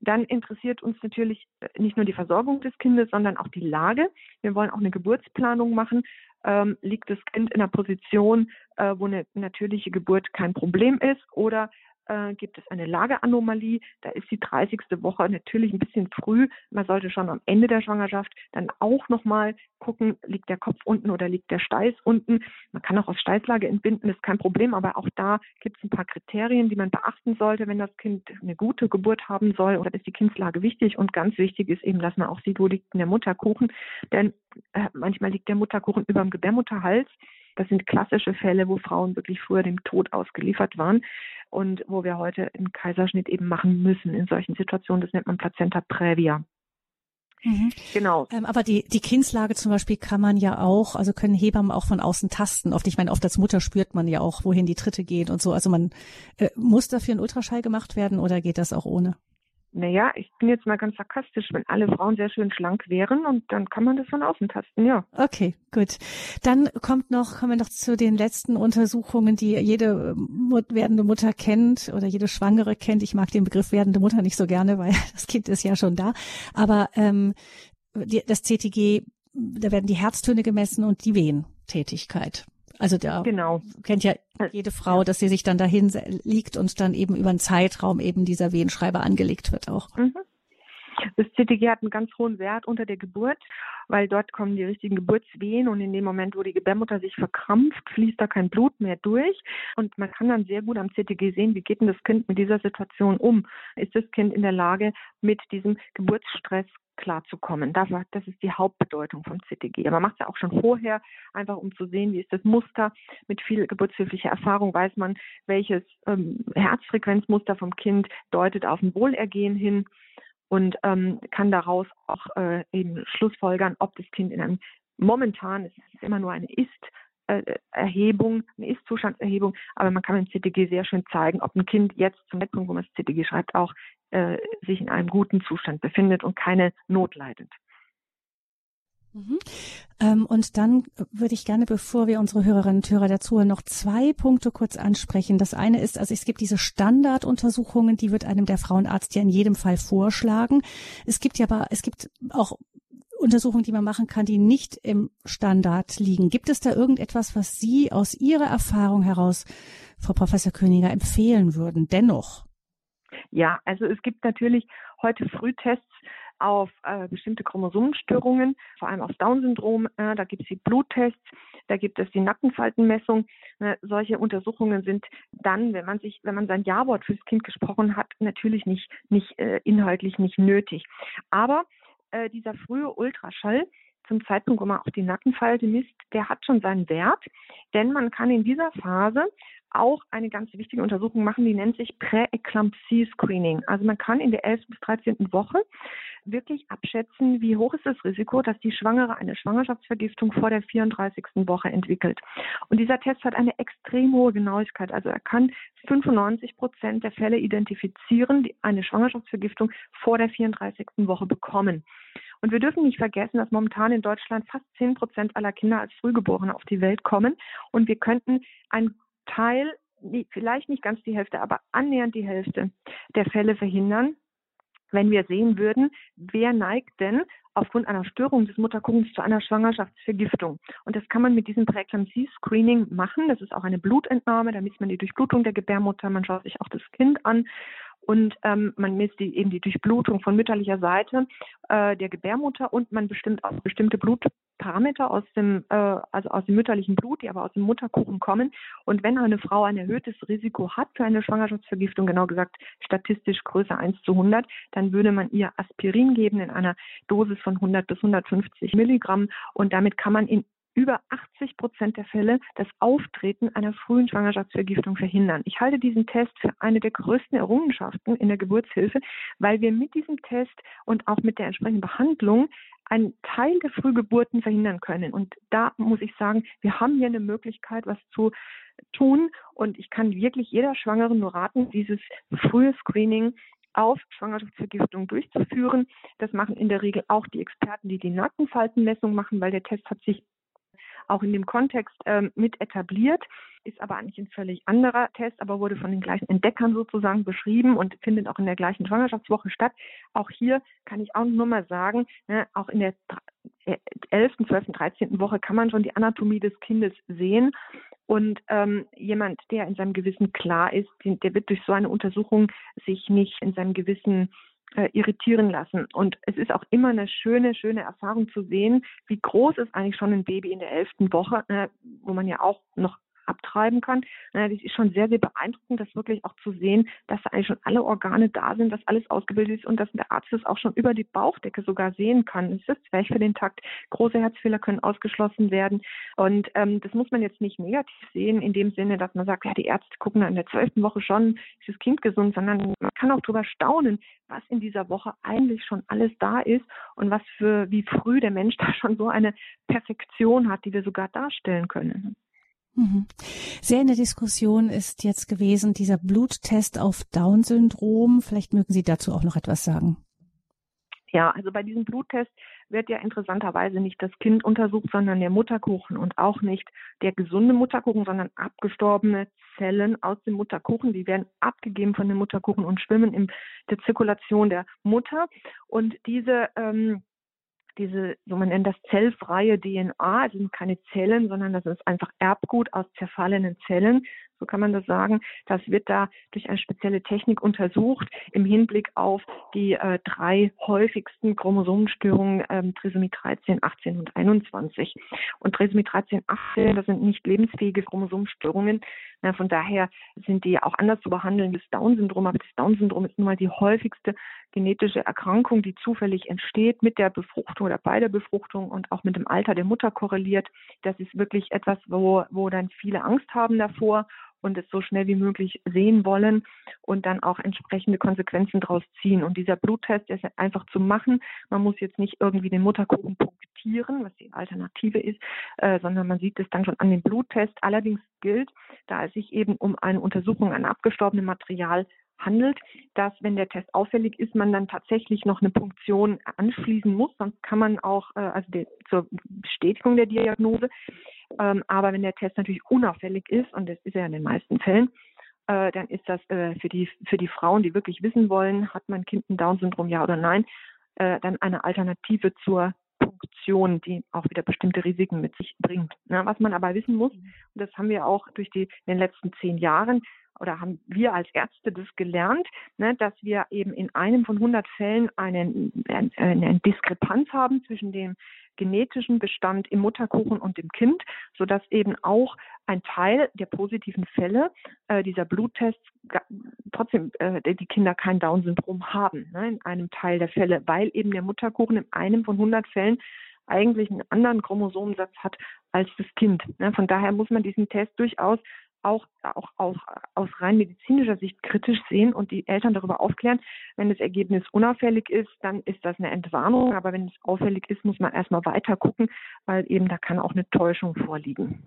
Dann interessiert uns natürlich äh, nicht nur die Versorgung des Kindes, sondern auch die Lage. Wir wollen auch eine Geburtsplanung machen. Ähm, liegt das Kind in einer Position, äh, wo eine natürliche Geburt kein Problem ist oder äh, gibt es eine Lageanomalie. Da ist die 30. Woche natürlich ein bisschen früh. Man sollte schon am Ende der Schwangerschaft dann auch nochmal gucken, liegt der Kopf unten oder liegt der Steiß unten. Man kann auch aus Steißlage entbinden, ist kein Problem, aber auch da gibt es ein paar Kriterien, die man beachten sollte, wenn das Kind eine gute Geburt haben soll oder ist die Kindslage wichtig und ganz wichtig ist eben, dass man auch sieht, wo liegt denn der Mutterkuchen, denn äh, manchmal liegt der Mutterkuchen über dem Gebärmutterhals. Das sind klassische Fälle, wo Frauen wirklich früher dem Tod ausgeliefert waren und wo wir heute einen Kaiserschnitt eben machen müssen in solchen Situationen. Das nennt man Plazenta Previa.
Mhm. Genau. Ähm, aber die, die Kindslage zum Beispiel kann man ja auch, also können Hebammen auch von außen tasten. Oft, ich meine, oft als Mutter spürt man ja auch, wohin die Tritte gehen und so. Also man äh, muss dafür ein Ultraschall gemacht werden oder geht das auch ohne?
Naja, ich bin jetzt mal ganz sarkastisch, wenn alle Frauen sehr schön schlank wären und dann kann man das von außen tasten, ja.
Okay, gut. Dann kommt noch, kommen wir noch zu den letzten Untersuchungen, die jede werdende Mutter kennt oder jede Schwangere kennt. Ich mag den Begriff werdende Mutter nicht so gerne, weil [laughs] das Kind ist ja schon da. Aber ähm, die, das CTG, da werden die Herztöne gemessen und die Wehentätigkeit. Also da genau. kennt ja jede Frau, dass sie sich dann dahin liegt und dann eben über einen Zeitraum eben dieser Wehenschreiber angelegt wird auch. Mhm.
Das CTG hat einen ganz hohen Wert unter der Geburt, weil dort kommen die richtigen Geburtswehen und in dem Moment, wo die Gebärmutter sich verkrampft, fließt da kein Blut mehr durch und man kann dann sehr gut am CTG sehen, wie geht denn das Kind mit dieser Situation um? Ist das Kind in der Lage, mit diesem Geburtsstress klarzukommen. Das, das ist die Hauptbedeutung vom CTG. Aber man macht es ja auch schon vorher, einfach um zu sehen, wie ist das Muster. Mit viel geburtshilflicher Erfahrung weiß man, welches ähm, Herzfrequenzmuster vom Kind deutet auf ein Wohlergehen hin und ähm, kann daraus auch äh, eben Schlussfolgern, ob das Kind in einem momentan, es ist immer nur eine Ist, Erhebung, eine Ist-Zustandserhebung, aber man kann im CTG sehr schön zeigen, ob ein Kind jetzt zum Zeitpunkt, wo man das CTG schreibt, auch äh, sich in einem guten Zustand befindet und keine Not leidet.
Mhm. Ähm, und dann würde ich gerne, bevor wir unsere Hörerinnen und Hörer dazu noch zwei Punkte kurz ansprechen. Das eine ist, also es gibt diese Standarduntersuchungen, die wird einem der Frauenarzt ja in jedem Fall vorschlagen. Es gibt ja aber, es gibt auch Untersuchungen, die man machen kann, die nicht im Standard liegen. Gibt es da irgendetwas, was Sie aus Ihrer Erfahrung heraus, Frau Professor Königer, empfehlen würden? Dennoch.
Ja, also es gibt natürlich heute Frühtests auf äh, bestimmte Chromosomenstörungen, vor allem auf Down-Syndrom. Äh, da gibt es die Bluttests, da gibt es die Nackenfaltenmessung. Äh, solche Untersuchungen sind dann, wenn man sich, wenn man sein Ja-Wort fürs Kind gesprochen hat, natürlich nicht, nicht äh, inhaltlich nicht nötig. Aber äh, dieser frühe Ultraschall zum Zeitpunkt, wo man auch die Nackenfalte misst, der hat schon seinen Wert, denn man kann in dieser Phase auch eine ganz wichtige Untersuchung machen, die nennt sich Prä-Eclampsie-Screening. Also man kann in der 11. bis 13. Woche wirklich abschätzen, wie hoch ist das Risiko, dass die Schwangere eine Schwangerschaftsvergiftung vor der 34. Woche entwickelt. Und dieser Test hat eine extrem hohe Genauigkeit. Also er kann 95 Prozent der Fälle identifizieren, die eine Schwangerschaftsvergiftung vor der 34. Woche bekommen. Und wir dürfen nicht vergessen, dass momentan in Deutschland fast 10 Prozent aller Kinder als Frühgeborene auf die Welt kommen. Und wir könnten ein Teil, vielleicht nicht ganz die Hälfte, aber annähernd die Hälfte der Fälle verhindern, wenn wir sehen würden, wer neigt denn aufgrund einer Störung des Mutterkuchens zu einer Schwangerschaftsvergiftung. Und das kann man mit diesem Präeklampsie-Screening machen. Das ist auch eine Blutentnahme, da misst man die Durchblutung der Gebärmutter, man schaut sich auch das Kind an und ähm, man misst die, eben die Durchblutung von mütterlicher Seite äh, der Gebärmutter und man bestimmt auch bestimmte Blutparameter aus dem, äh, also aus dem mütterlichen Blut, die aber aus dem Mutterkuchen kommen. Und wenn eine Frau ein erhöhtes Risiko hat für eine Schwangerschaftsvergiftung, genau gesagt statistisch größer 1 zu 100, dann würde man ihr Aspirin geben in einer Dosis von 100 bis 150 Milligramm und damit kann man in über 80 Prozent der Fälle das Auftreten einer frühen Schwangerschaftsvergiftung verhindern. Ich halte diesen Test für eine der größten Errungenschaften in der Geburtshilfe, weil wir mit diesem Test und auch mit der entsprechenden Behandlung einen Teil der Frühgeburten verhindern können. Und da muss ich sagen, wir haben hier eine Möglichkeit, was zu tun. Und ich kann wirklich jeder Schwangeren nur raten, dieses frühe Screening auf Schwangerschaftsvergiftung durchzuführen. Das machen in der Regel auch die Experten, die die Nackenfaltenmessung machen, weil der Test hat sich auch in dem Kontext ähm, mit etabliert, ist aber eigentlich ein völlig anderer Test, aber wurde von den gleichen Entdeckern sozusagen beschrieben und findet auch in der gleichen Schwangerschaftswoche statt. Auch hier kann ich auch nur mal sagen, ne, auch in der 11., 12., 13. Woche kann man schon die Anatomie des Kindes sehen. Und ähm, jemand, der in seinem Gewissen klar ist, der wird durch so eine Untersuchung sich nicht in seinem Gewissen äh, irritieren lassen. Und es ist auch immer eine schöne, schöne Erfahrung zu sehen, wie groß ist eigentlich schon ein Baby in der elften Woche, äh, wo man ja auch noch abtreiben kann. Das ist schon sehr, sehr beeindruckend, das wirklich auch zu sehen, dass da eigentlich schon alle Organe da sind, dass alles ausgebildet ist und dass der Arzt das auch schon über die Bauchdecke sogar sehen kann. Es ist Zwerch für den Takt. Große Herzfehler können ausgeschlossen werden. Und ähm, das muss man jetzt nicht negativ sehen, in dem Sinne, dass man sagt, ja, die Ärzte gucken in der zwölften Woche schon, ist das Kind gesund, sondern man kann auch darüber staunen, was in dieser Woche eigentlich schon alles da ist und was für, wie früh der Mensch [laughs] da schon so eine Perfektion hat, die wir sogar darstellen können.
Mhm. Sehr in der Diskussion ist jetzt gewesen dieser Bluttest auf Down-Syndrom. Vielleicht mögen Sie dazu auch noch etwas sagen.
Ja, also bei diesem Bluttest wird ja interessanterweise nicht das Kind untersucht, sondern der Mutterkuchen und auch nicht der gesunde Mutterkuchen, sondern abgestorbene Zellen aus dem Mutterkuchen. Die werden abgegeben von dem Mutterkuchen und schwimmen in der Zirkulation der Mutter. Und diese ähm, diese, so man nennt das zellfreie DNA, also sind keine Zellen, sondern das ist einfach Erbgut aus zerfallenen Zellen so kann man das sagen. Das wird da durch eine spezielle Technik untersucht im Hinblick auf die äh, drei häufigsten Chromosomenstörungen ähm, Trisomie 13, 18 und 21. Und Trisomie 13, 18, das sind nicht lebensfähige Chromosomenstörungen. Na, von daher sind die auch anders zu behandeln. Das Down-Syndrom, aber das Down-Syndrom ist nun mal die häufigste genetische Erkrankung, die zufällig entsteht mit der Befruchtung oder bei der Befruchtung und auch mit dem Alter der Mutter korreliert. Das ist wirklich etwas, wo, wo dann viele Angst haben davor und es so schnell wie möglich sehen wollen und dann auch entsprechende Konsequenzen daraus ziehen. Und dieser Bluttest ist einfach zu machen. Man muss jetzt nicht irgendwie den Mutterkuchen punktieren, was die Alternative ist, äh, sondern man sieht es dann schon an dem Bluttest. Allerdings gilt, da es sich eben um eine Untersuchung an abgestorbenem Material handelt, dass wenn der Test auffällig ist, man dann tatsächlich noch eine Punktion anschließen muss, sonst kann man auch, äh, also die, zur Bestätigung der Diagnose, ähm, aber wenn der Test natürlich unauffällig ist, und das ist er in den meisten Fällen, äh, dann ist das äh, für, die, für die Frauen, die wirklich wissen wollen, hat mein Kind ein Down-Syndrom, ja oder nein, äh, dann eine Alternative zur Punktion, die auch wieder bestimmte Risiken mit sich bringt. Na, was man aber wissen muss, und das haben wir auch durch die in den letzten zehn Jahren oder haben wir als Ärzte das gelernt, ne, dass wir eben in einem von 100 Fällen einen, eine, eine Diskrepanz haben zwischen dem genetischen Bestand im Mutterkuchen und dem Kind, sodass eben auch ein Teil der positiven Fälle äh, dieser Bluttests trotzdem äh, die Kinder kein Down-Syndrom haben, ne, in einem Teil der Fälle, weil eben der Mutterkuchen in einem von 100 Fällen eigentlich einen anderen Chromosomensatz hat als das Kind. Ne. Von daher muss man diesen Test durchaus auch, auch, auch aus rein medizinischer Sicht kritisch sehen und die Eltern darüber aufklären. Wenn das Ergebnis unauffällig ist, dann ist das eine Entwarnung. Aber wenn es auffällig ist, muss man erstmal weiter gucken, weil eben da kann auch eine Täuschung vorliegen.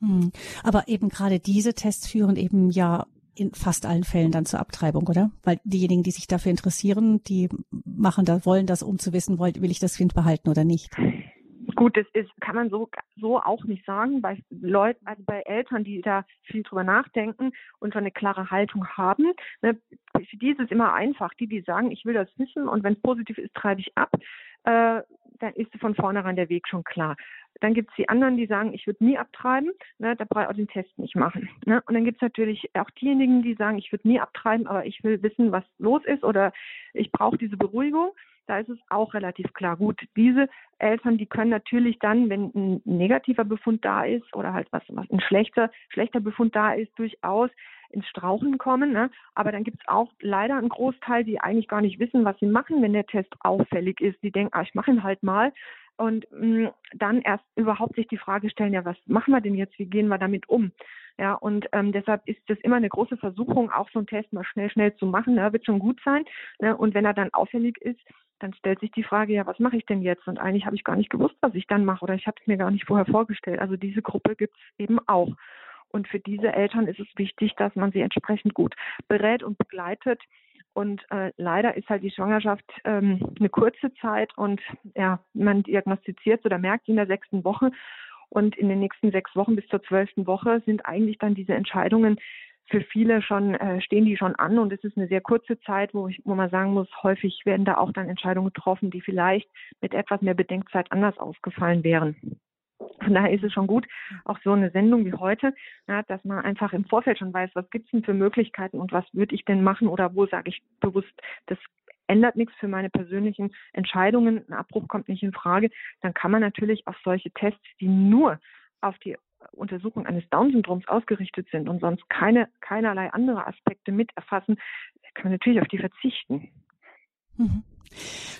Hm. Aber eben gerade diese Tests führen eben ja in fast allen Fällen dann zur Abtreibung, oder? Weil diejenigen, die sich dafür interessieren, die machen da, wollen das, um zu wissen, will ich das Kind behalten oder nicht.
Gut, das ist, kann man so, so auch nicht sagen. Bei Leuten, also bei Eltern, die da viel drüber nachdenken und schon eine klare Haltung haben, ne, für die ist es immer einfach. Die, die sagen, ich will das wissen und wenn es positiv ist, treibe ich ab, äh, dann ist von vornherein der Weg schon klar. Dann gibt es die anderen, die sagen, ich würde nie abtreiben, ne, da brauche ich auch den Test nicht machen. Ne? Und dann gibt es natürlich auch diejenigen, die sagen, ich würde nie abtreiben, aber ich will wissen, was los ist oder ich brauche diese Beruhigung da ist es auch relativ klar. Gut, diese Eltern, die können natürlich dann, wenn ein negativer Befund da ist oder halt was, was ein schlechter, schlechter Befund da ist, durchaus ins Strauchen kommen. Ne? Aber dann gibt es auch leider einen Großteil, die eigentlich gar nicht wissen, was sie machen, wenn der Test auffällig ist. Die denken, ah, ich mache ihn halt mal. und mh, mm, dann erst überhaupt sich die Frage stellen, ja, was machen wir denn jetzt, wie gehen wir damit um? Ja, und ähm, deshalb ist es immer eine große Versuchung, auch so einen Test mal schnell, schnell zu machen. Ne? Wird schon gut sein. Ne? Und wenn er dann auffällig ist, dann stellt sich die Frage, ja, was mache ich denn jetzt? Und eigentlich habe ich gar nicht gewusst, was ich dann mache oder ich habe es mir gar nicht vorher vorgestellt. Also diese Gruppe gibt es eben auch. Und für diese Eltern ist es wichtig, dass man sie entsprechend gut berät und begleitet. Und äh, leider ist halt die Schwangerschaft ähm, eine kurze Zeit und ja, man diagnostiziert oder merkt in der sechsten Woche und in den nächsten sechs Wochen bis zur zwölften Woche sind eigentlich dann diese Entscheidungen für viele schon, äh, stehen die schon an. Und es ist eine sehr kurze Zeit, wo ich, wo man sagen muss, häufig werden da auch dann Entscheidungen getroffen, die vielleicht mit etwas mehr Bedenkzeit anders ausgefallen wären. Von daher ist es schon gut, auch so eine Sendung wie heute, ja, dass man einfach im Vorfeld schon weiß, was gibt es denn für Möglichkeiten und was würde ich denn machen oder wo sage ich bewusst, das ändert nichts für meine persönlichen Entscheidungen, ein Abbruch kommt nicht in Frage, dann kann man natürlich auf solche Tests, die nur auf die Untersuchung eines Down-Syndroms ausgerichtet sind und sonst keine, keinerlei andere Aspekte mit erfassen, kann man natürlich auf die verzichten.
Mhm.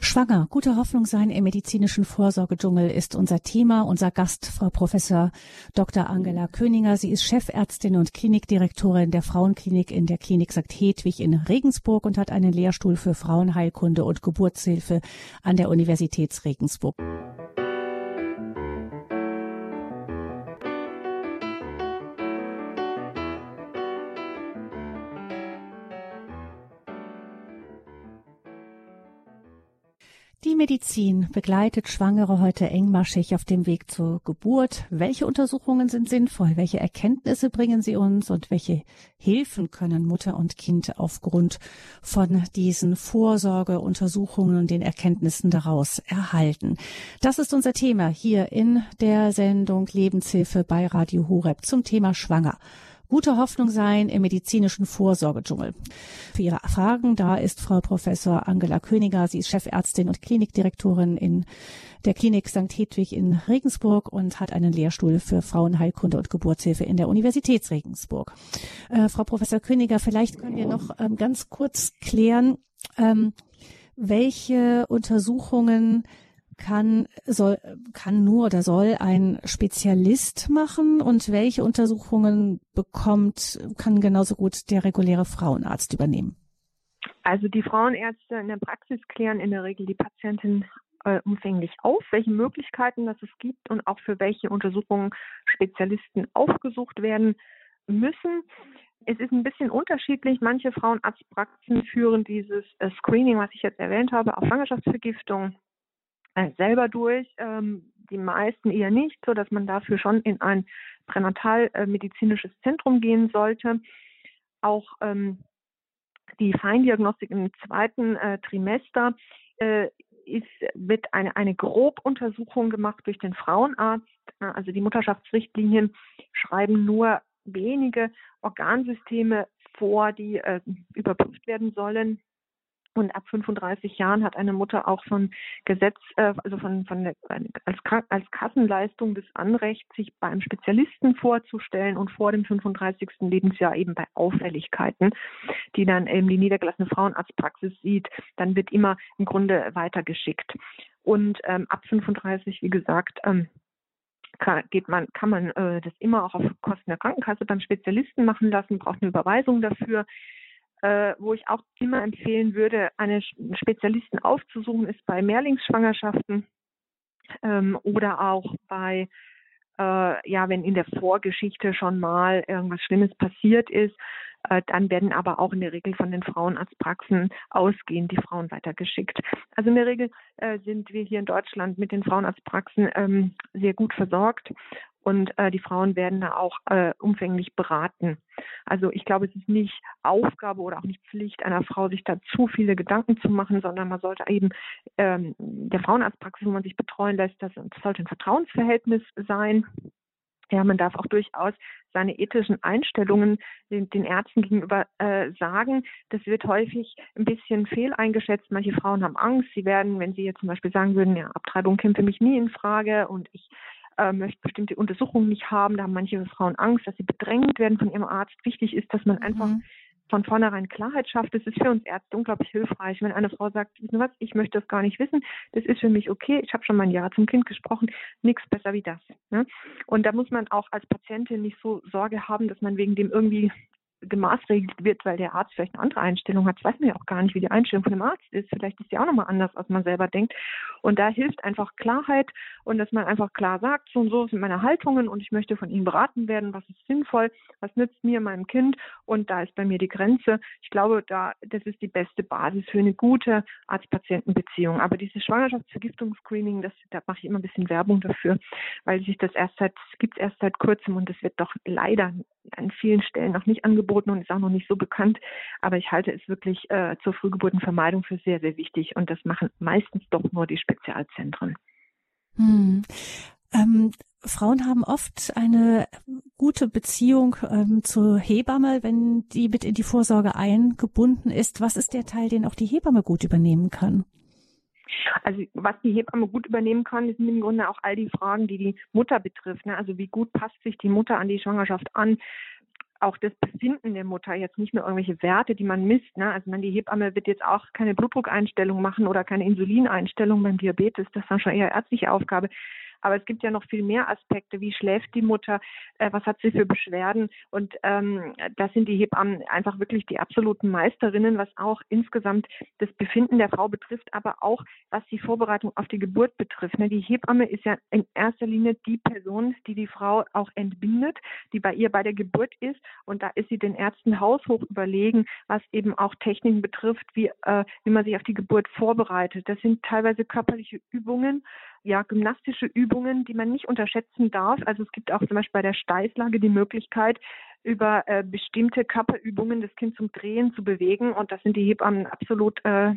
Schwanger, gute Hoffnung sein im medizinischen Vorsorgedschungel ist unser Thema. Unser Gast, Frau Professor Dr. Angela Köninger. Sie ist Chefärztin und Klinikdirektorin der Frauenklinik in der Klinik St. Hedwig in Regensburg und hat einen Lehrstuhl für Frauenheilkunde und Geburtshilfe an der Universität Regensburg. Die Medizin begleitet Schwangere heute engmaschig auf dem Weg zur Geburt. Welche Untersuchungen sind sinnvoll? Welche Erkenntnisse bringen sie uns? Und welche Hilfen können Mutter und Kind aufgrund von diesen Vorsorgeuntersuchungen und den Erkenntnissen daraus erhalten? Das ist unser Thema hier in der Sendung Lebenshilfe bei Radio Horeb zum Thema Schwanger gute Hoffnung sein im medizinischen Vorsorgedschungel. Für Ihre Fragen da ist Frau Professor Angela Königer. Sie ist Chefärztin und Klinikdirektorin in der Klinik St. Hedwig in Regensburg und hat einen Lehrstuhl für Frauenheilkunde und Geburtshilfe in der Universität Regensburg. Äh, Frau Professor Königer, vielleicht können wir noch ähm, ganz kurz klären, ähm, welche Untersuchungen kann, soll, kann nur oder soll ein Spezialist machen und welche Untersuchungen bekommt, kann genauso gut der reguläre Frauenarzt übernehmen?
Also die Frauenärzte in der Praxis klären in der Regel die Patientin äh, umfänglich auf, welche Möglichkeiten das es gibt und auch für welche Untersuchungen Spezialisten aufgesucht werden müssen. Es ist ein bisschen unterschiedlich. Manche Frauenarztpraxen führen dieses äh, Screening, was ich jetzt erwähnt habe, auf Schwangerschaftsvergiftung selber durch. Ähm, die meisten eher nicht, so dass man dafür schon in ein pränatalmedizinisches Zentrum gehen sollte. Auch ähm, die Feindiagnostik im zweiten äh, Trimester äh, ist, wird eine, eine Grobuntersuchung gemacht durch den Frauenarzt. Also die Mutterschaftsrichtlinien schreiben nur wenige Organsysteme vor, die äh, überprüft werden sollen. Und ab 35 Jahren hat eine Mutter auch von Gesetz, äh, also von, von als, als Kassenleistung das Anrecht, sich bei einem Spezialisten vorzustellen und vor dem 35. Lebensjahr eben bei Auffälligkeiten, die dann eben die niedergelassene Frauenarztpraxis sieht, dann wird immer im Grunde weitergeschickt. Und ähm, ab 35, wie gesagt, ähm, kann, geht man, kann man äh, das immer auch auf Kosten der Krankenkasse beim Spezialisten machen lassen, braucht eine Überweisung dafür äh, wo ich auch immer empfehlen würde, einen Spezialisten aufzusuchen, ist bei Mehrlingsschwangerschaften ähm, oder auch bei äh, ja, wenn in der Vorgeschichte schon mal irgendwas Schlimmes passiert ist, äh, dann werden aber auch in der Regel von den Frauenarztpraxen ausgehend die Frauen weitergeschickt. Also in der Regel äh, sind wir hier in Deutschland mit den Frauenarztpraxen ähm, sehr gut versorgt und äh, die Frauen werden da auch äh, umfänglich beraten. Also ich glaube, es ist nicht Aufgabe oder auch nicht Pflicht einer Frau, sich da zu viele Gedanken zu machen, sondern man sollte eben ähm, der Frauenarztpraxis, wo man sich betreuen lässt, das, das sollte ein Vertrauensverhältnis sein. Ja, man darf auch durchaus seine ethischen Einstellungen den, den Ärzten gegenüber äh, sagen. Das wird häufig ein bisschen fehleingeschätzt. Manche Frauen haben Angst. Sie werden, wenn sie jetzt zum Beispiel sagen würden, ja, Abtreibung käme für mich nie in Frage und ich äh, möchte bestimmte Untersuchungen nicht haben. Da haben manche Frauen Angst, dass sie bedrängt werden von ihrem Arzt. Wichtig ist, dass man mhm. einfach von vornherein Klarheit schafft. Das ist für uns Ärzte unglaublich hilfreich, wenn eine Frau sagt, wissen was, ich möchte das gar nicht wissen, das ist für mich okay, ich habe schon mein Ja zum Kind gesprochen, nichts besser wie das. Ne? Und da muss man auch als Patientin nicht so Sorge haben, dass man wegen dem irgendwie gemaßregelt wird, weil der Arzt vielleicht eine andere Einstellung hat. Das weiß man ja auch gar nicht, wie die Einstellung von dem Arzt ist. Vielleicht ist die auch nochmal anders, als man selber denkt. Und da hilft einfach Klarheit und dass man einfach klar sagt, so und so sind meine Haltungen und ich möchte von Ihnen beraten werden, was ist sinnvoll, was nützt mir, meinem Kind und da ist bei mir die Grenze. Ich glaube, da, das ist die beste Basis für eine gute Arzt-Patienten-Beziehung. Aber dieses Schwangerschaftsvergiftungsscreening, das, da mache ich immer ein bisschen Werbung dafür, weil sich das erst seit, gibt es erst seit kurzem und das wird doch leider an vielen Stellen noch nicht angeboten und ist auch noch nicht so bekannt. Aber ich halte es wirklich äh, zur Frühgeburtenvermeidung für sehr, sehr wichtig. Und das machen meistens doch nur die Spezialzentren.
Hm. Ähm, Frauen haben oft eine gute Beziehung ähm, zur Hebamme, wenn die mit in die Vorsorge eingebunden ist. Was ist der Teil, den auch die Hebamme gut übernehmen kann?
Also was die Hebamme gut übernehmen kann, sind im Grunde auch all die Fragen, die die Mutter betrifft. Ne? Also wie gut passt sich die Mutter an die Schwangerschaft an? Auch das Befinden der Mutter, jetzt nicht nur irgendwelche Werte, die man misst. Ne? Also man, die Hebamme wird jetzt auch keine Blutdruckeinstellung machen oder keine Insulineinstellung beim Diabetes. Das ist dann schon eher ärztliche Aufgabe. Aber es gibt ja noch viel mehr Aspekte. Wie schläft die Mutter? Äh, was hat sie für Beschwerden? Und ähm, da sind die Hebammen einfach wirklich die absoluten Meisterinnen, was auch insgesamt das Befinden der Frau betrifft, aber auch was die Vorbereitung auf die Geburt betrifft. Ne? Die Hebamme ist ja in erster Linie die Person, die die Frau auch entbindet, die bei ihr bei der Geburt ist. Und da ist sie den Ärzten haushoch überlegen, was eben auch Techniken betrifft, wie, äh, wie man sich auf die Geburt vorbereitet. Das sind teilweise körperliche Übungen, ja, gymnastische Übungen, die man nicht unterschätzen darf. Also es gibt auch zum Beispiel bei der Steißlage die Möglichkeit, über äh, bestimmte Körperübungen das Kind zum Drehen zu bewegen. Und das sind die Hebammen absolut äh,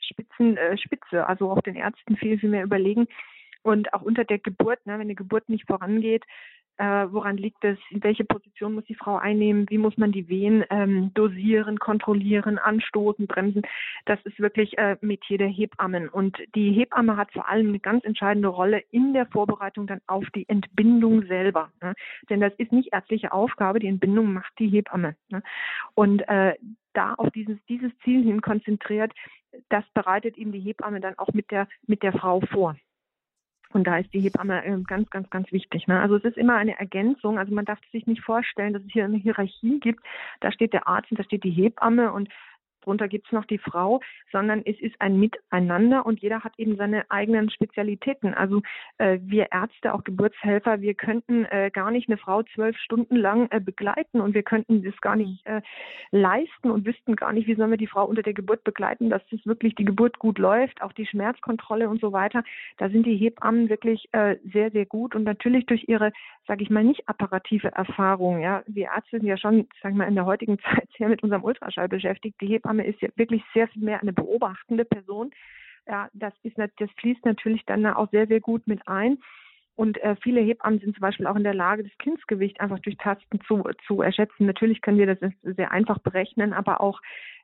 Spitzen, äh, Spitze. Also auch den Ärzten viel, viel mehr überlegen. Und auch unter der Geburt, ne, wenn die Geburt nicht vorangeht, äh, woran liegt es, in welche Position muss die Frau einnehmen, wie muss man die Wehen ähm, dosieren, kontrollieren, anstoßen, bremsen. Das ist wirklich äh, Metier der Hebammen. Und die Hebamme hat vor allem eine ganz entscheidende Rolle in der Vorbereitung dann auf die Entbindung selber. Ne? Denn das ist nicht ärztliche Aufgabe, die Entbindung macht die Hebamme. Ne? Und äh, da auf dieses, dieses Ziel hin konzentriert, das bereitet eben die Hebamme dann auch mit der, mit der Frau vor. Und da ist die Hebamme ähm, ganz, ganz, ganz wichtig. Ne? Also es ist immer eine Ergänzung. Also man darf sich nicht vorstellen, dass es hier eine Hierarchie gibt. Da steht der Arzt und da steht die Hebamme und drunter gibt's noch die Frau, sondern es ist ein Miteinander und jeder hat eben seine eigenen Spezialitäten. Also äh, wir Ärzte, auch Geburtshelfer, wir könnten äh, gar nicht eine Frau zwölf Stunden lang äh, begleiten und wir könnten das gar nicht äh, leisten und wüssten gar nicht, wie sollen wir die Frau unter der Geburt begleiten, dass das wirklich die Geburt gut läuft, auch die Schmerzkontrolle und so weiter. Da sind die Hebammen wirklich äh, sehr, sehr gut und natürlich durch ihre, sage ich mal, nicht apparative Erfahrung. Ja, wir Ärzte sind ja schon, sagen wir mal, in der heutigen [laughs] Zeit sehr mit unserem Ultraschall beschäftigt. Die Hebammen Hebamme ist ja wirklich sehr viel mehr eine beobachtende Person. Ja, das ist das fließt natürlich dann auch sehr, sehr gut mit ein. Und äh, viele Hebammen sind zum Beispiel auch in der Lage, das Kindsgewicht einfach durch Tasten zu, zu erschätzen. Natürlich können wir das sehr einfach berechnen, aber auch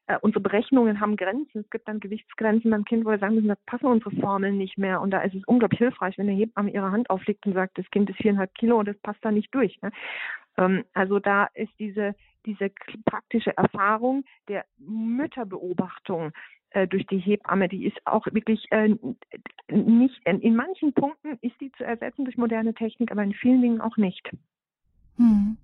äh, unsere Berechnungen haben Grenzen. Es gibt dann Gewichtsgrenzen beim Kind, wo wir sagen müssen, da passen unsere Formeln nicht mehr. Und da ist es unglaublich hilfreich, wenn eine Hebamme ihre Hand auflegt und sagt, das Kind ist viereinhalb Kilo und das passt da nicht durch. Ne? Ähm, also da ist diese, diese praktische Erfahrung der Mütterbeobachtung äh, durch die Hebamme, die ist auch wirklich äh, nicht, in manchen Punkten ist die zu ersetzen durch moderne Technik, aber in vielen Dingen auch nicht.
Hm.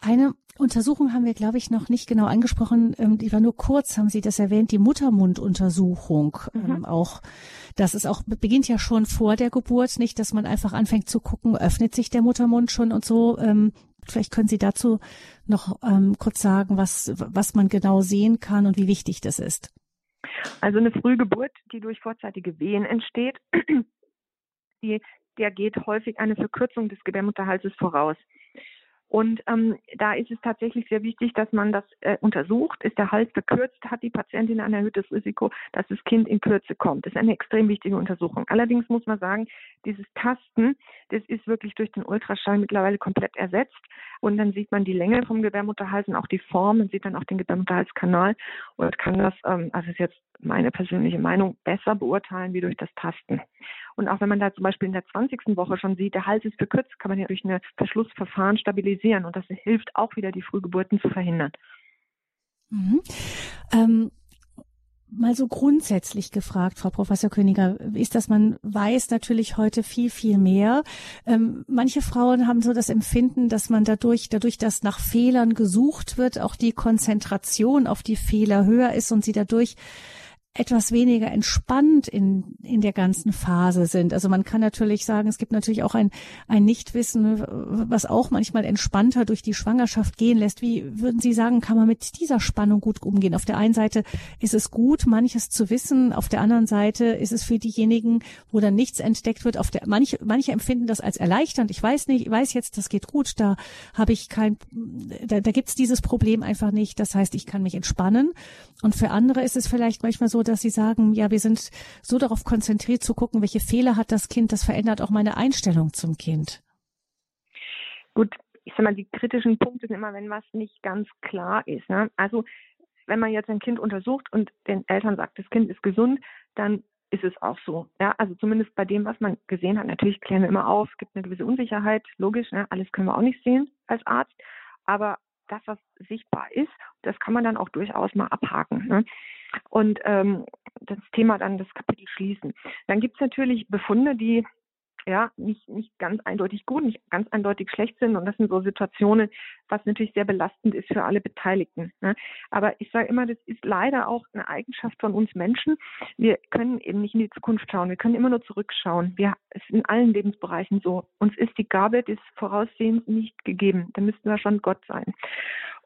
Eine Untersuchung haben wir, glaube ich, noch nicht genau angesprochen. Ähm, die war nur kurz, haben Sie das erwähnt, die Muttermunduntersuchung. Mhm. Ähm, auch, das ist auch, beginnt ja schon vor der Geburt, nicht, dass man einfach anfängt zu gucken, öffnet sich der Muttermund schon und so. Ähm, vielleicht können Sie dazu noch ähm, kurz sagen, was, was man genau sehen kann und wie wichtig das ist.
Also eine Frühgeburt, die durch vorzeitige Wehen entsteht, [clears throat] die, der geht häufig eine Verkürzung des Gebärmutterhalses voraus. Und ähm, da ist es tatsächlich sehr wichtig, dass man das äh, untersucht. Ist der Hals verkürzt, hat die Patientin ein erhöhtes Risiko, dass das Kind in Kürze kommt. Das ist eine extrem wichtige Untersuchung. Allerdings muss man sagen, dieses Tasten, das ist wirklich durch den Ultraschall mittlerweile komplett ersetzt. Und dann sieht man die Länge vom Gebärmutterhals und auch die Form. Man sieht dann auch den Gebärmutterhalskanal und kann das, ähm, also ist jetzt meine persönliche Meinung, besser beurteilen wie durch das Tasten. Und auch wenn man da zum Beispiel in der 20. Woche schon sieht, der Hals ist verkürzt, kann man ja durch ein Verschlussverfahren stabilisieren. Und das hilft auch wieder, die Frühgeburten zu verhindern.
Mhm. Ähm, mal so grundsätzlich gefragt, Frau Professor Königer, ist, dass man weiß natürlich heute viel, viel mehr. Ähm, manche Frauen haben so das Empfinden, dass man dadurch, dadurch, dass nach Fehlern gesucht wird, auch die Konzentration auf die Fehler höher ist und sie dadurch etwas weniger entspannt in, in der ganzen Phase sind. Also man kann natürlich sagen, es gibt natürlich auch ein, ein Nichtwissen, was auch manchmal entspannter durch die Schwangerschaft gehen lässt. Wie würden Sie sagen, kann man mit dieser Spannung gut umgehen? Auf der einen Seite ist es gut, manches zu wissen. Auf der anderen Seite ist es für diejenigen, wo dann nichts entdeckt wird. Auf der, manche, manche empfinden das als erleichternd. Ich weiß nicht, ich weiß jetzt, das geht gut. Da habe ich kein, da, da gibt es dieses Problem einfach nicht. Das heißt, ich kann mich entspannen. Und für andere ist es vielleicht manchmal so, dass sie sagen, ja, wir sind so darauf konzentriert zu gucken, welche Fehler hat das Kind, das verändert auch meine Einstellung zum Kind.
Gut, ich sag mal, die kritischen Punkte sind immer, wenn was nicht ganz klar ist. Ne? Also wenn man jetzt ein Kind untersucht und den Eltern sagt, das Kind ist gesund, dann ist es auch so. Ja, also zumindest bei dem, was man gesehen hat. Natürlich klären wir immer auf, es gibt eine gewisse Unsicherheit, logisch, ne? alles können wir auch nicht sehen als Arzt. Aber das, was sichtbar ist, das kann man dann auch durchaus mal abhaken. Ne? Und ähm, das Thema dann das Kapitel schließen. Dann gibt es natürlich Befunde, die ja, nicht, nicht ganz eindeutig gut, nicht ganz eindeutig schlecht sind. Und das sind so Situationen, was natürlich sehr belastend ist für alle Beteiligten. Ne? Aber ich sage immer, das ist leider auch eine Eigenschaft von uns Menschen. Wir können eben nicht in die Zukunft schauen. Wir können immer nur zurückschauen. Wir, es ist in allen Lebensbereichen so. Uns ist die Gabe des Voraussehens nicht gegeben. Da müssten wir schon Gott sein.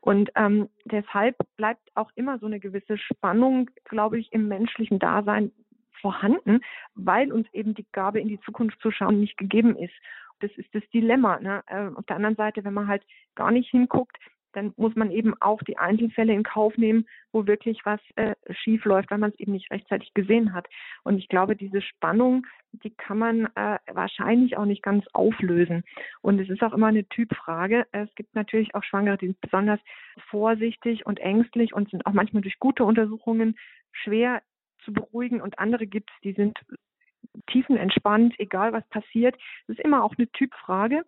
Und ähm, deshalb bleibt auch immer so eine gewisse Spannung, glaube ich, im menschlichen Dasein vorhanden, weil uns eben die Gabe in die Zukunft zu schauen nicht gegeben ist. Das ist das Dilemma. Ne? Äh, auf der anderen Seite, wenn man halt gar nicht hinguckt, dann muss man eben auch die Einzelfälle in Kauf nehmen, wo wirklich was äh, schief läuft, weil man es eben nicht rechtzeitig gesehen hat. Und ich glaube, diese Spannung, die kann man äh, wahrscheinlich auch nicht ganz auflösen. Und es ist auch immer eine Typfrage. Es gibt natürlich auch Schwangere, die sind besonders vorsichtig und ängstlich und sind auch manchmal durch gute Untersuchungen schwer zu beruhigen und andere gibt es, die sind tiefenentspannt, egal was passiert. Das ist immer auch eine Typfrage.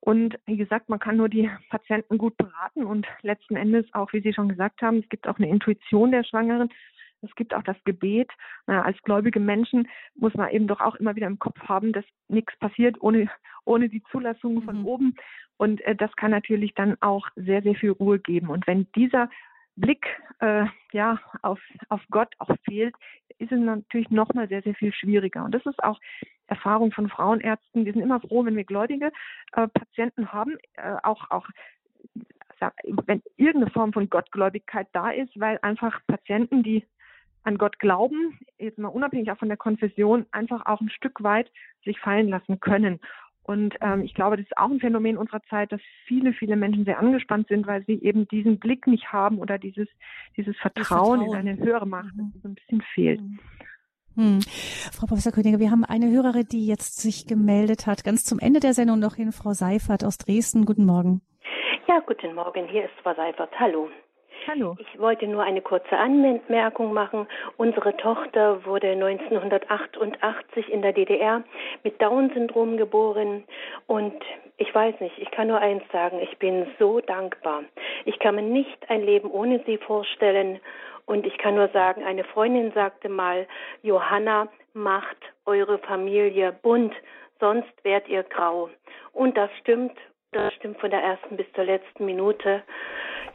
Und wie gesagt, man kann nur die [laughs] Patienten gut beraten und letzten Endes auch, wie Sie schon gesagt haben, es gibt auch eine Intuition der Schwangeren. Es gibt auch das Gebet. Als gläubige Menschen muss man eben doch auch immer wieder im Kopf haben, dass nichts passiert ohne, ohne die Zulassung von mhm. oben. Und äh, das kann natürlich dann auch sehr, sehr viel Ruhe geben. Und wenn dieser Blick äh, ja auf, auf Gott auch fehlt, ist es natürlich nochmal sehr, sehr viel schwieriger. Und das ist auch Erfahrung von Frauenärzten. Wir sind immer froh, wenn wir gläubige äh, Patienten haben, äh, auch, auch wenn irgendeine Form von Gottgläubigkeit da ist, weil einfach Patienten, die an Gott glauben, jetzt mal unabhängig auch von der Konfession, einfach auch ein Stück weit sich fallen lassen können. Und ähm, ich glaube, das ist auch ein Phänomen unserer Zeit, dass viele, viele Menschen sehr angespannt sind, weil sie eben diesen Blick nicht haben oder dieses, dieses Vertrauen, Vertrauen. in eine höhere Macht, mhm. das so ein bisschen fehlt. Mhm.
Hm. Frau Professor Königer, wir haben eine Hörerin, die jetzt sich gemeldet hat, ganz zum Ende der Sendung noch hin, Frau Seifert aus Dresden. Guten Morgen.
Ja, guten Morgen. Hier ist Frau Seifert. Hallo.
Hallo.
Ich wollte nur eine kurze Anmerkung machen. Unsere Tochter wurde 1988 in der DDR mit Down-Syndrom geboren und ich weiß nicht, ich kann nur eins sagen, ich bin so dankbar. Ich kann mir nicht ein Leben ohne sie vorstellen und ich kann nur sagen, eine Freundin sagte mal, Johanna, macht eure Familie bunt, sonst werdet ihr grau. Und das stimmt, das stimmt von der ersten bis zur letzten Minute.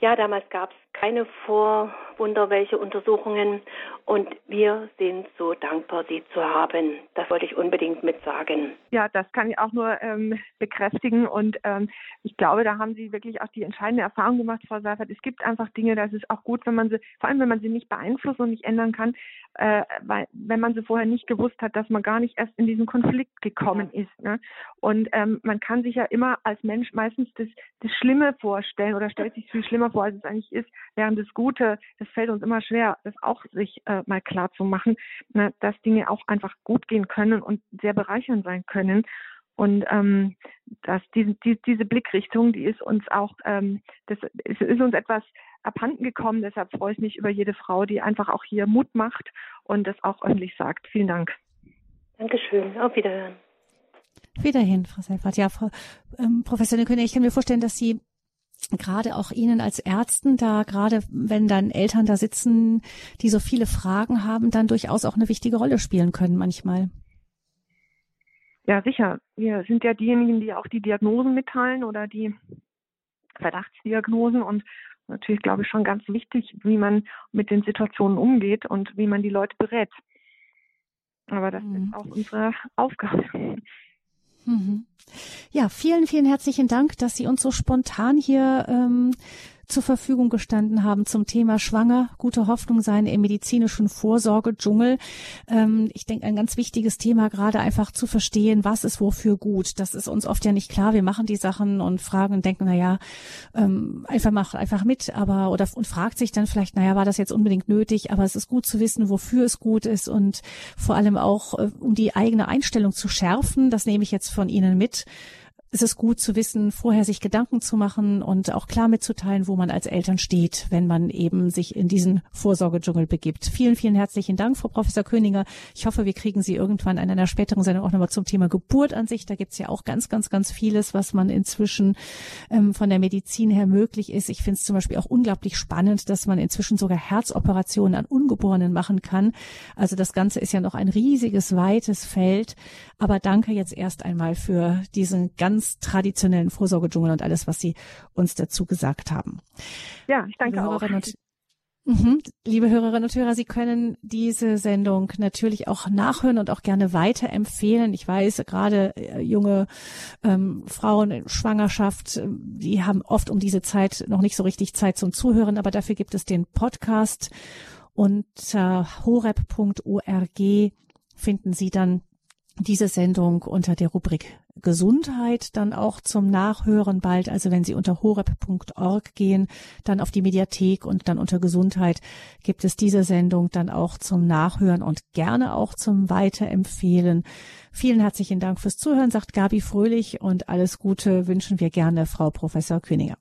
Ja, damals gab es keine Vorwunder, welche Untersuchungen. Und wir sind so dankbar, sie zu haben. Das wollte ich unbedingt mit sagen.
Ja, das kann ich auch nur ähm, bekräftigen. Und ähm, ich glaube, da haben Sie wirklich auch die entscheidende Erfahrung gemacht, Frau Seifert. Es gibt einfach Dinge, das ist auch gut, wenn man sie, vor allem wenn man sie nicht beeinflussen und nicht ändern kann, äh, weil wenn man sie vorher nicht gewusst hat, dass man gar nicht erst in diesen Konflikt gekommen ja. ist. Ne? Und ähm, man kann sich ja immer als Mensch meistens das, das Schlimme vorstellen oder stellt sich viel schlimmer vor, als es eigentlich ist. Während das Gute, das fällt uns immer schwer, das auch sich äh, mal klar zu machen, ne, dass Dinge auch einfach gut gehen können und sehr bereichernd sein können. Und ähm, dass diese, die, diese Blickrichtung, die ist uns auch, ähm, das ist, ist uns etwas abhanden gekommen. Deshalb freue ich mich über jede Frau, die einfach auch hier Mut macht und das auch öffentlich sagt. Vielen Dank.
Dankeschön. Auf Wiederhören.
Wiederhin, Frau Seifert. Ja, Frau ähm, Professor König, ich kann mir vorstellen, dass Sie gerade auch Ihnen als Ärzten da, gerade wenn dann Eltern da sitzen, die so viele Fragen haben, dann durchaus auch eine wichtige Rolle spielen können manchmal.
Ja, sicher. Wir sind ja diejenigen, die auch die Diagnosen mitteilen oder die Verdachtsdiagnosen und natürlich glaube ich schon ganz wichtig, wie man mit den Situationen umgeht und wie man die Leute berät. Aber das mhm. ist auch unsere Aufgabe.
Mhm. Ja, vielen, vielen herzlichen Dank, dass Sie uns so spontan hier ähm, zur Verfügung gestanden haben zum Thema Schwanger, gute Hoffnung sein im medizinischen Vorsorge-Dschungel. Ähm, ich denke, ein ganz wichtiges Thema, gerade einfach zu verstehen, was ist wofür gut. Das ist uns oft ja nicht klar. Wir machen die Sachen und fragen und denken, na ja, ähm, einfach mach einfach mit, aber oder und fragt sich dann vielleicht, naja, war das jetzt unbedingt nötig? Aber es ist gut zu wissen, wofür es gut ist und vor allem auch, äh, um die eigene Einstellung zu schärfen. Das nehme ich jetzt von Ihnen mit ist es gut zu wissen, vorher sich Gedanken zu machen und auch klar mitzuteilen, wo man als Eltern steht, wenn man eben sich in diesen Vorsorgedschungel begibt. Vielen, vielen herzlichen Dank, Frau Professor Königer. Ich hoffe, wir kriegen Sie irgendwann in einer späteren Sendung auch nochmal zum Thema Geburt an sich. Da gibt's ja auch ganz, ganz, ganz vieles, was man inzwischen ähm, von der Medizin her möglich ist. Ich finde es zum Beispiel auch unglaublich spannend, dass man inzwischen sogar Herzoperationen an Ungeborenen machen kann. Also das Ganze ist ja noch ein riesiges, weites Feld. Aber danke jetzt erst einmal für diesen ganz ganz traditionellen Vorsorgedschungel und alles, was Sie uns dazu gesagt haben.
Ja, ich danke auch.
Mhm. Liebe Hörerinnen und Hörer, Sie können diese Sendung natürlich auch nachhören und auch gerne weiterempfehlen. Ich weiß, gerade äh, junge ähm, Frauen in Schwangerschaft, äh, die haben oft um diese Zeit noch nicht so richtig Zeit zum Zuhören, aber dafür gibt es den Podcast unter horeb.org finden Sie dann diese Sendung unter der Rubrik Gesundheit dann auch zum Nachhören bald. Also wenn Sie unter horeb.org gehen, dann auf die Mediathek und dann unter Gesundheit gibt es diese Sendung dann auch zum Nachhören und gerne auch zum Weiterempfehlen. Vielen herzlichen Dank fürs Zuhören, sagt Gabi Fröhlich und alles Gute wünschen wir gerne Frau Professor Königer.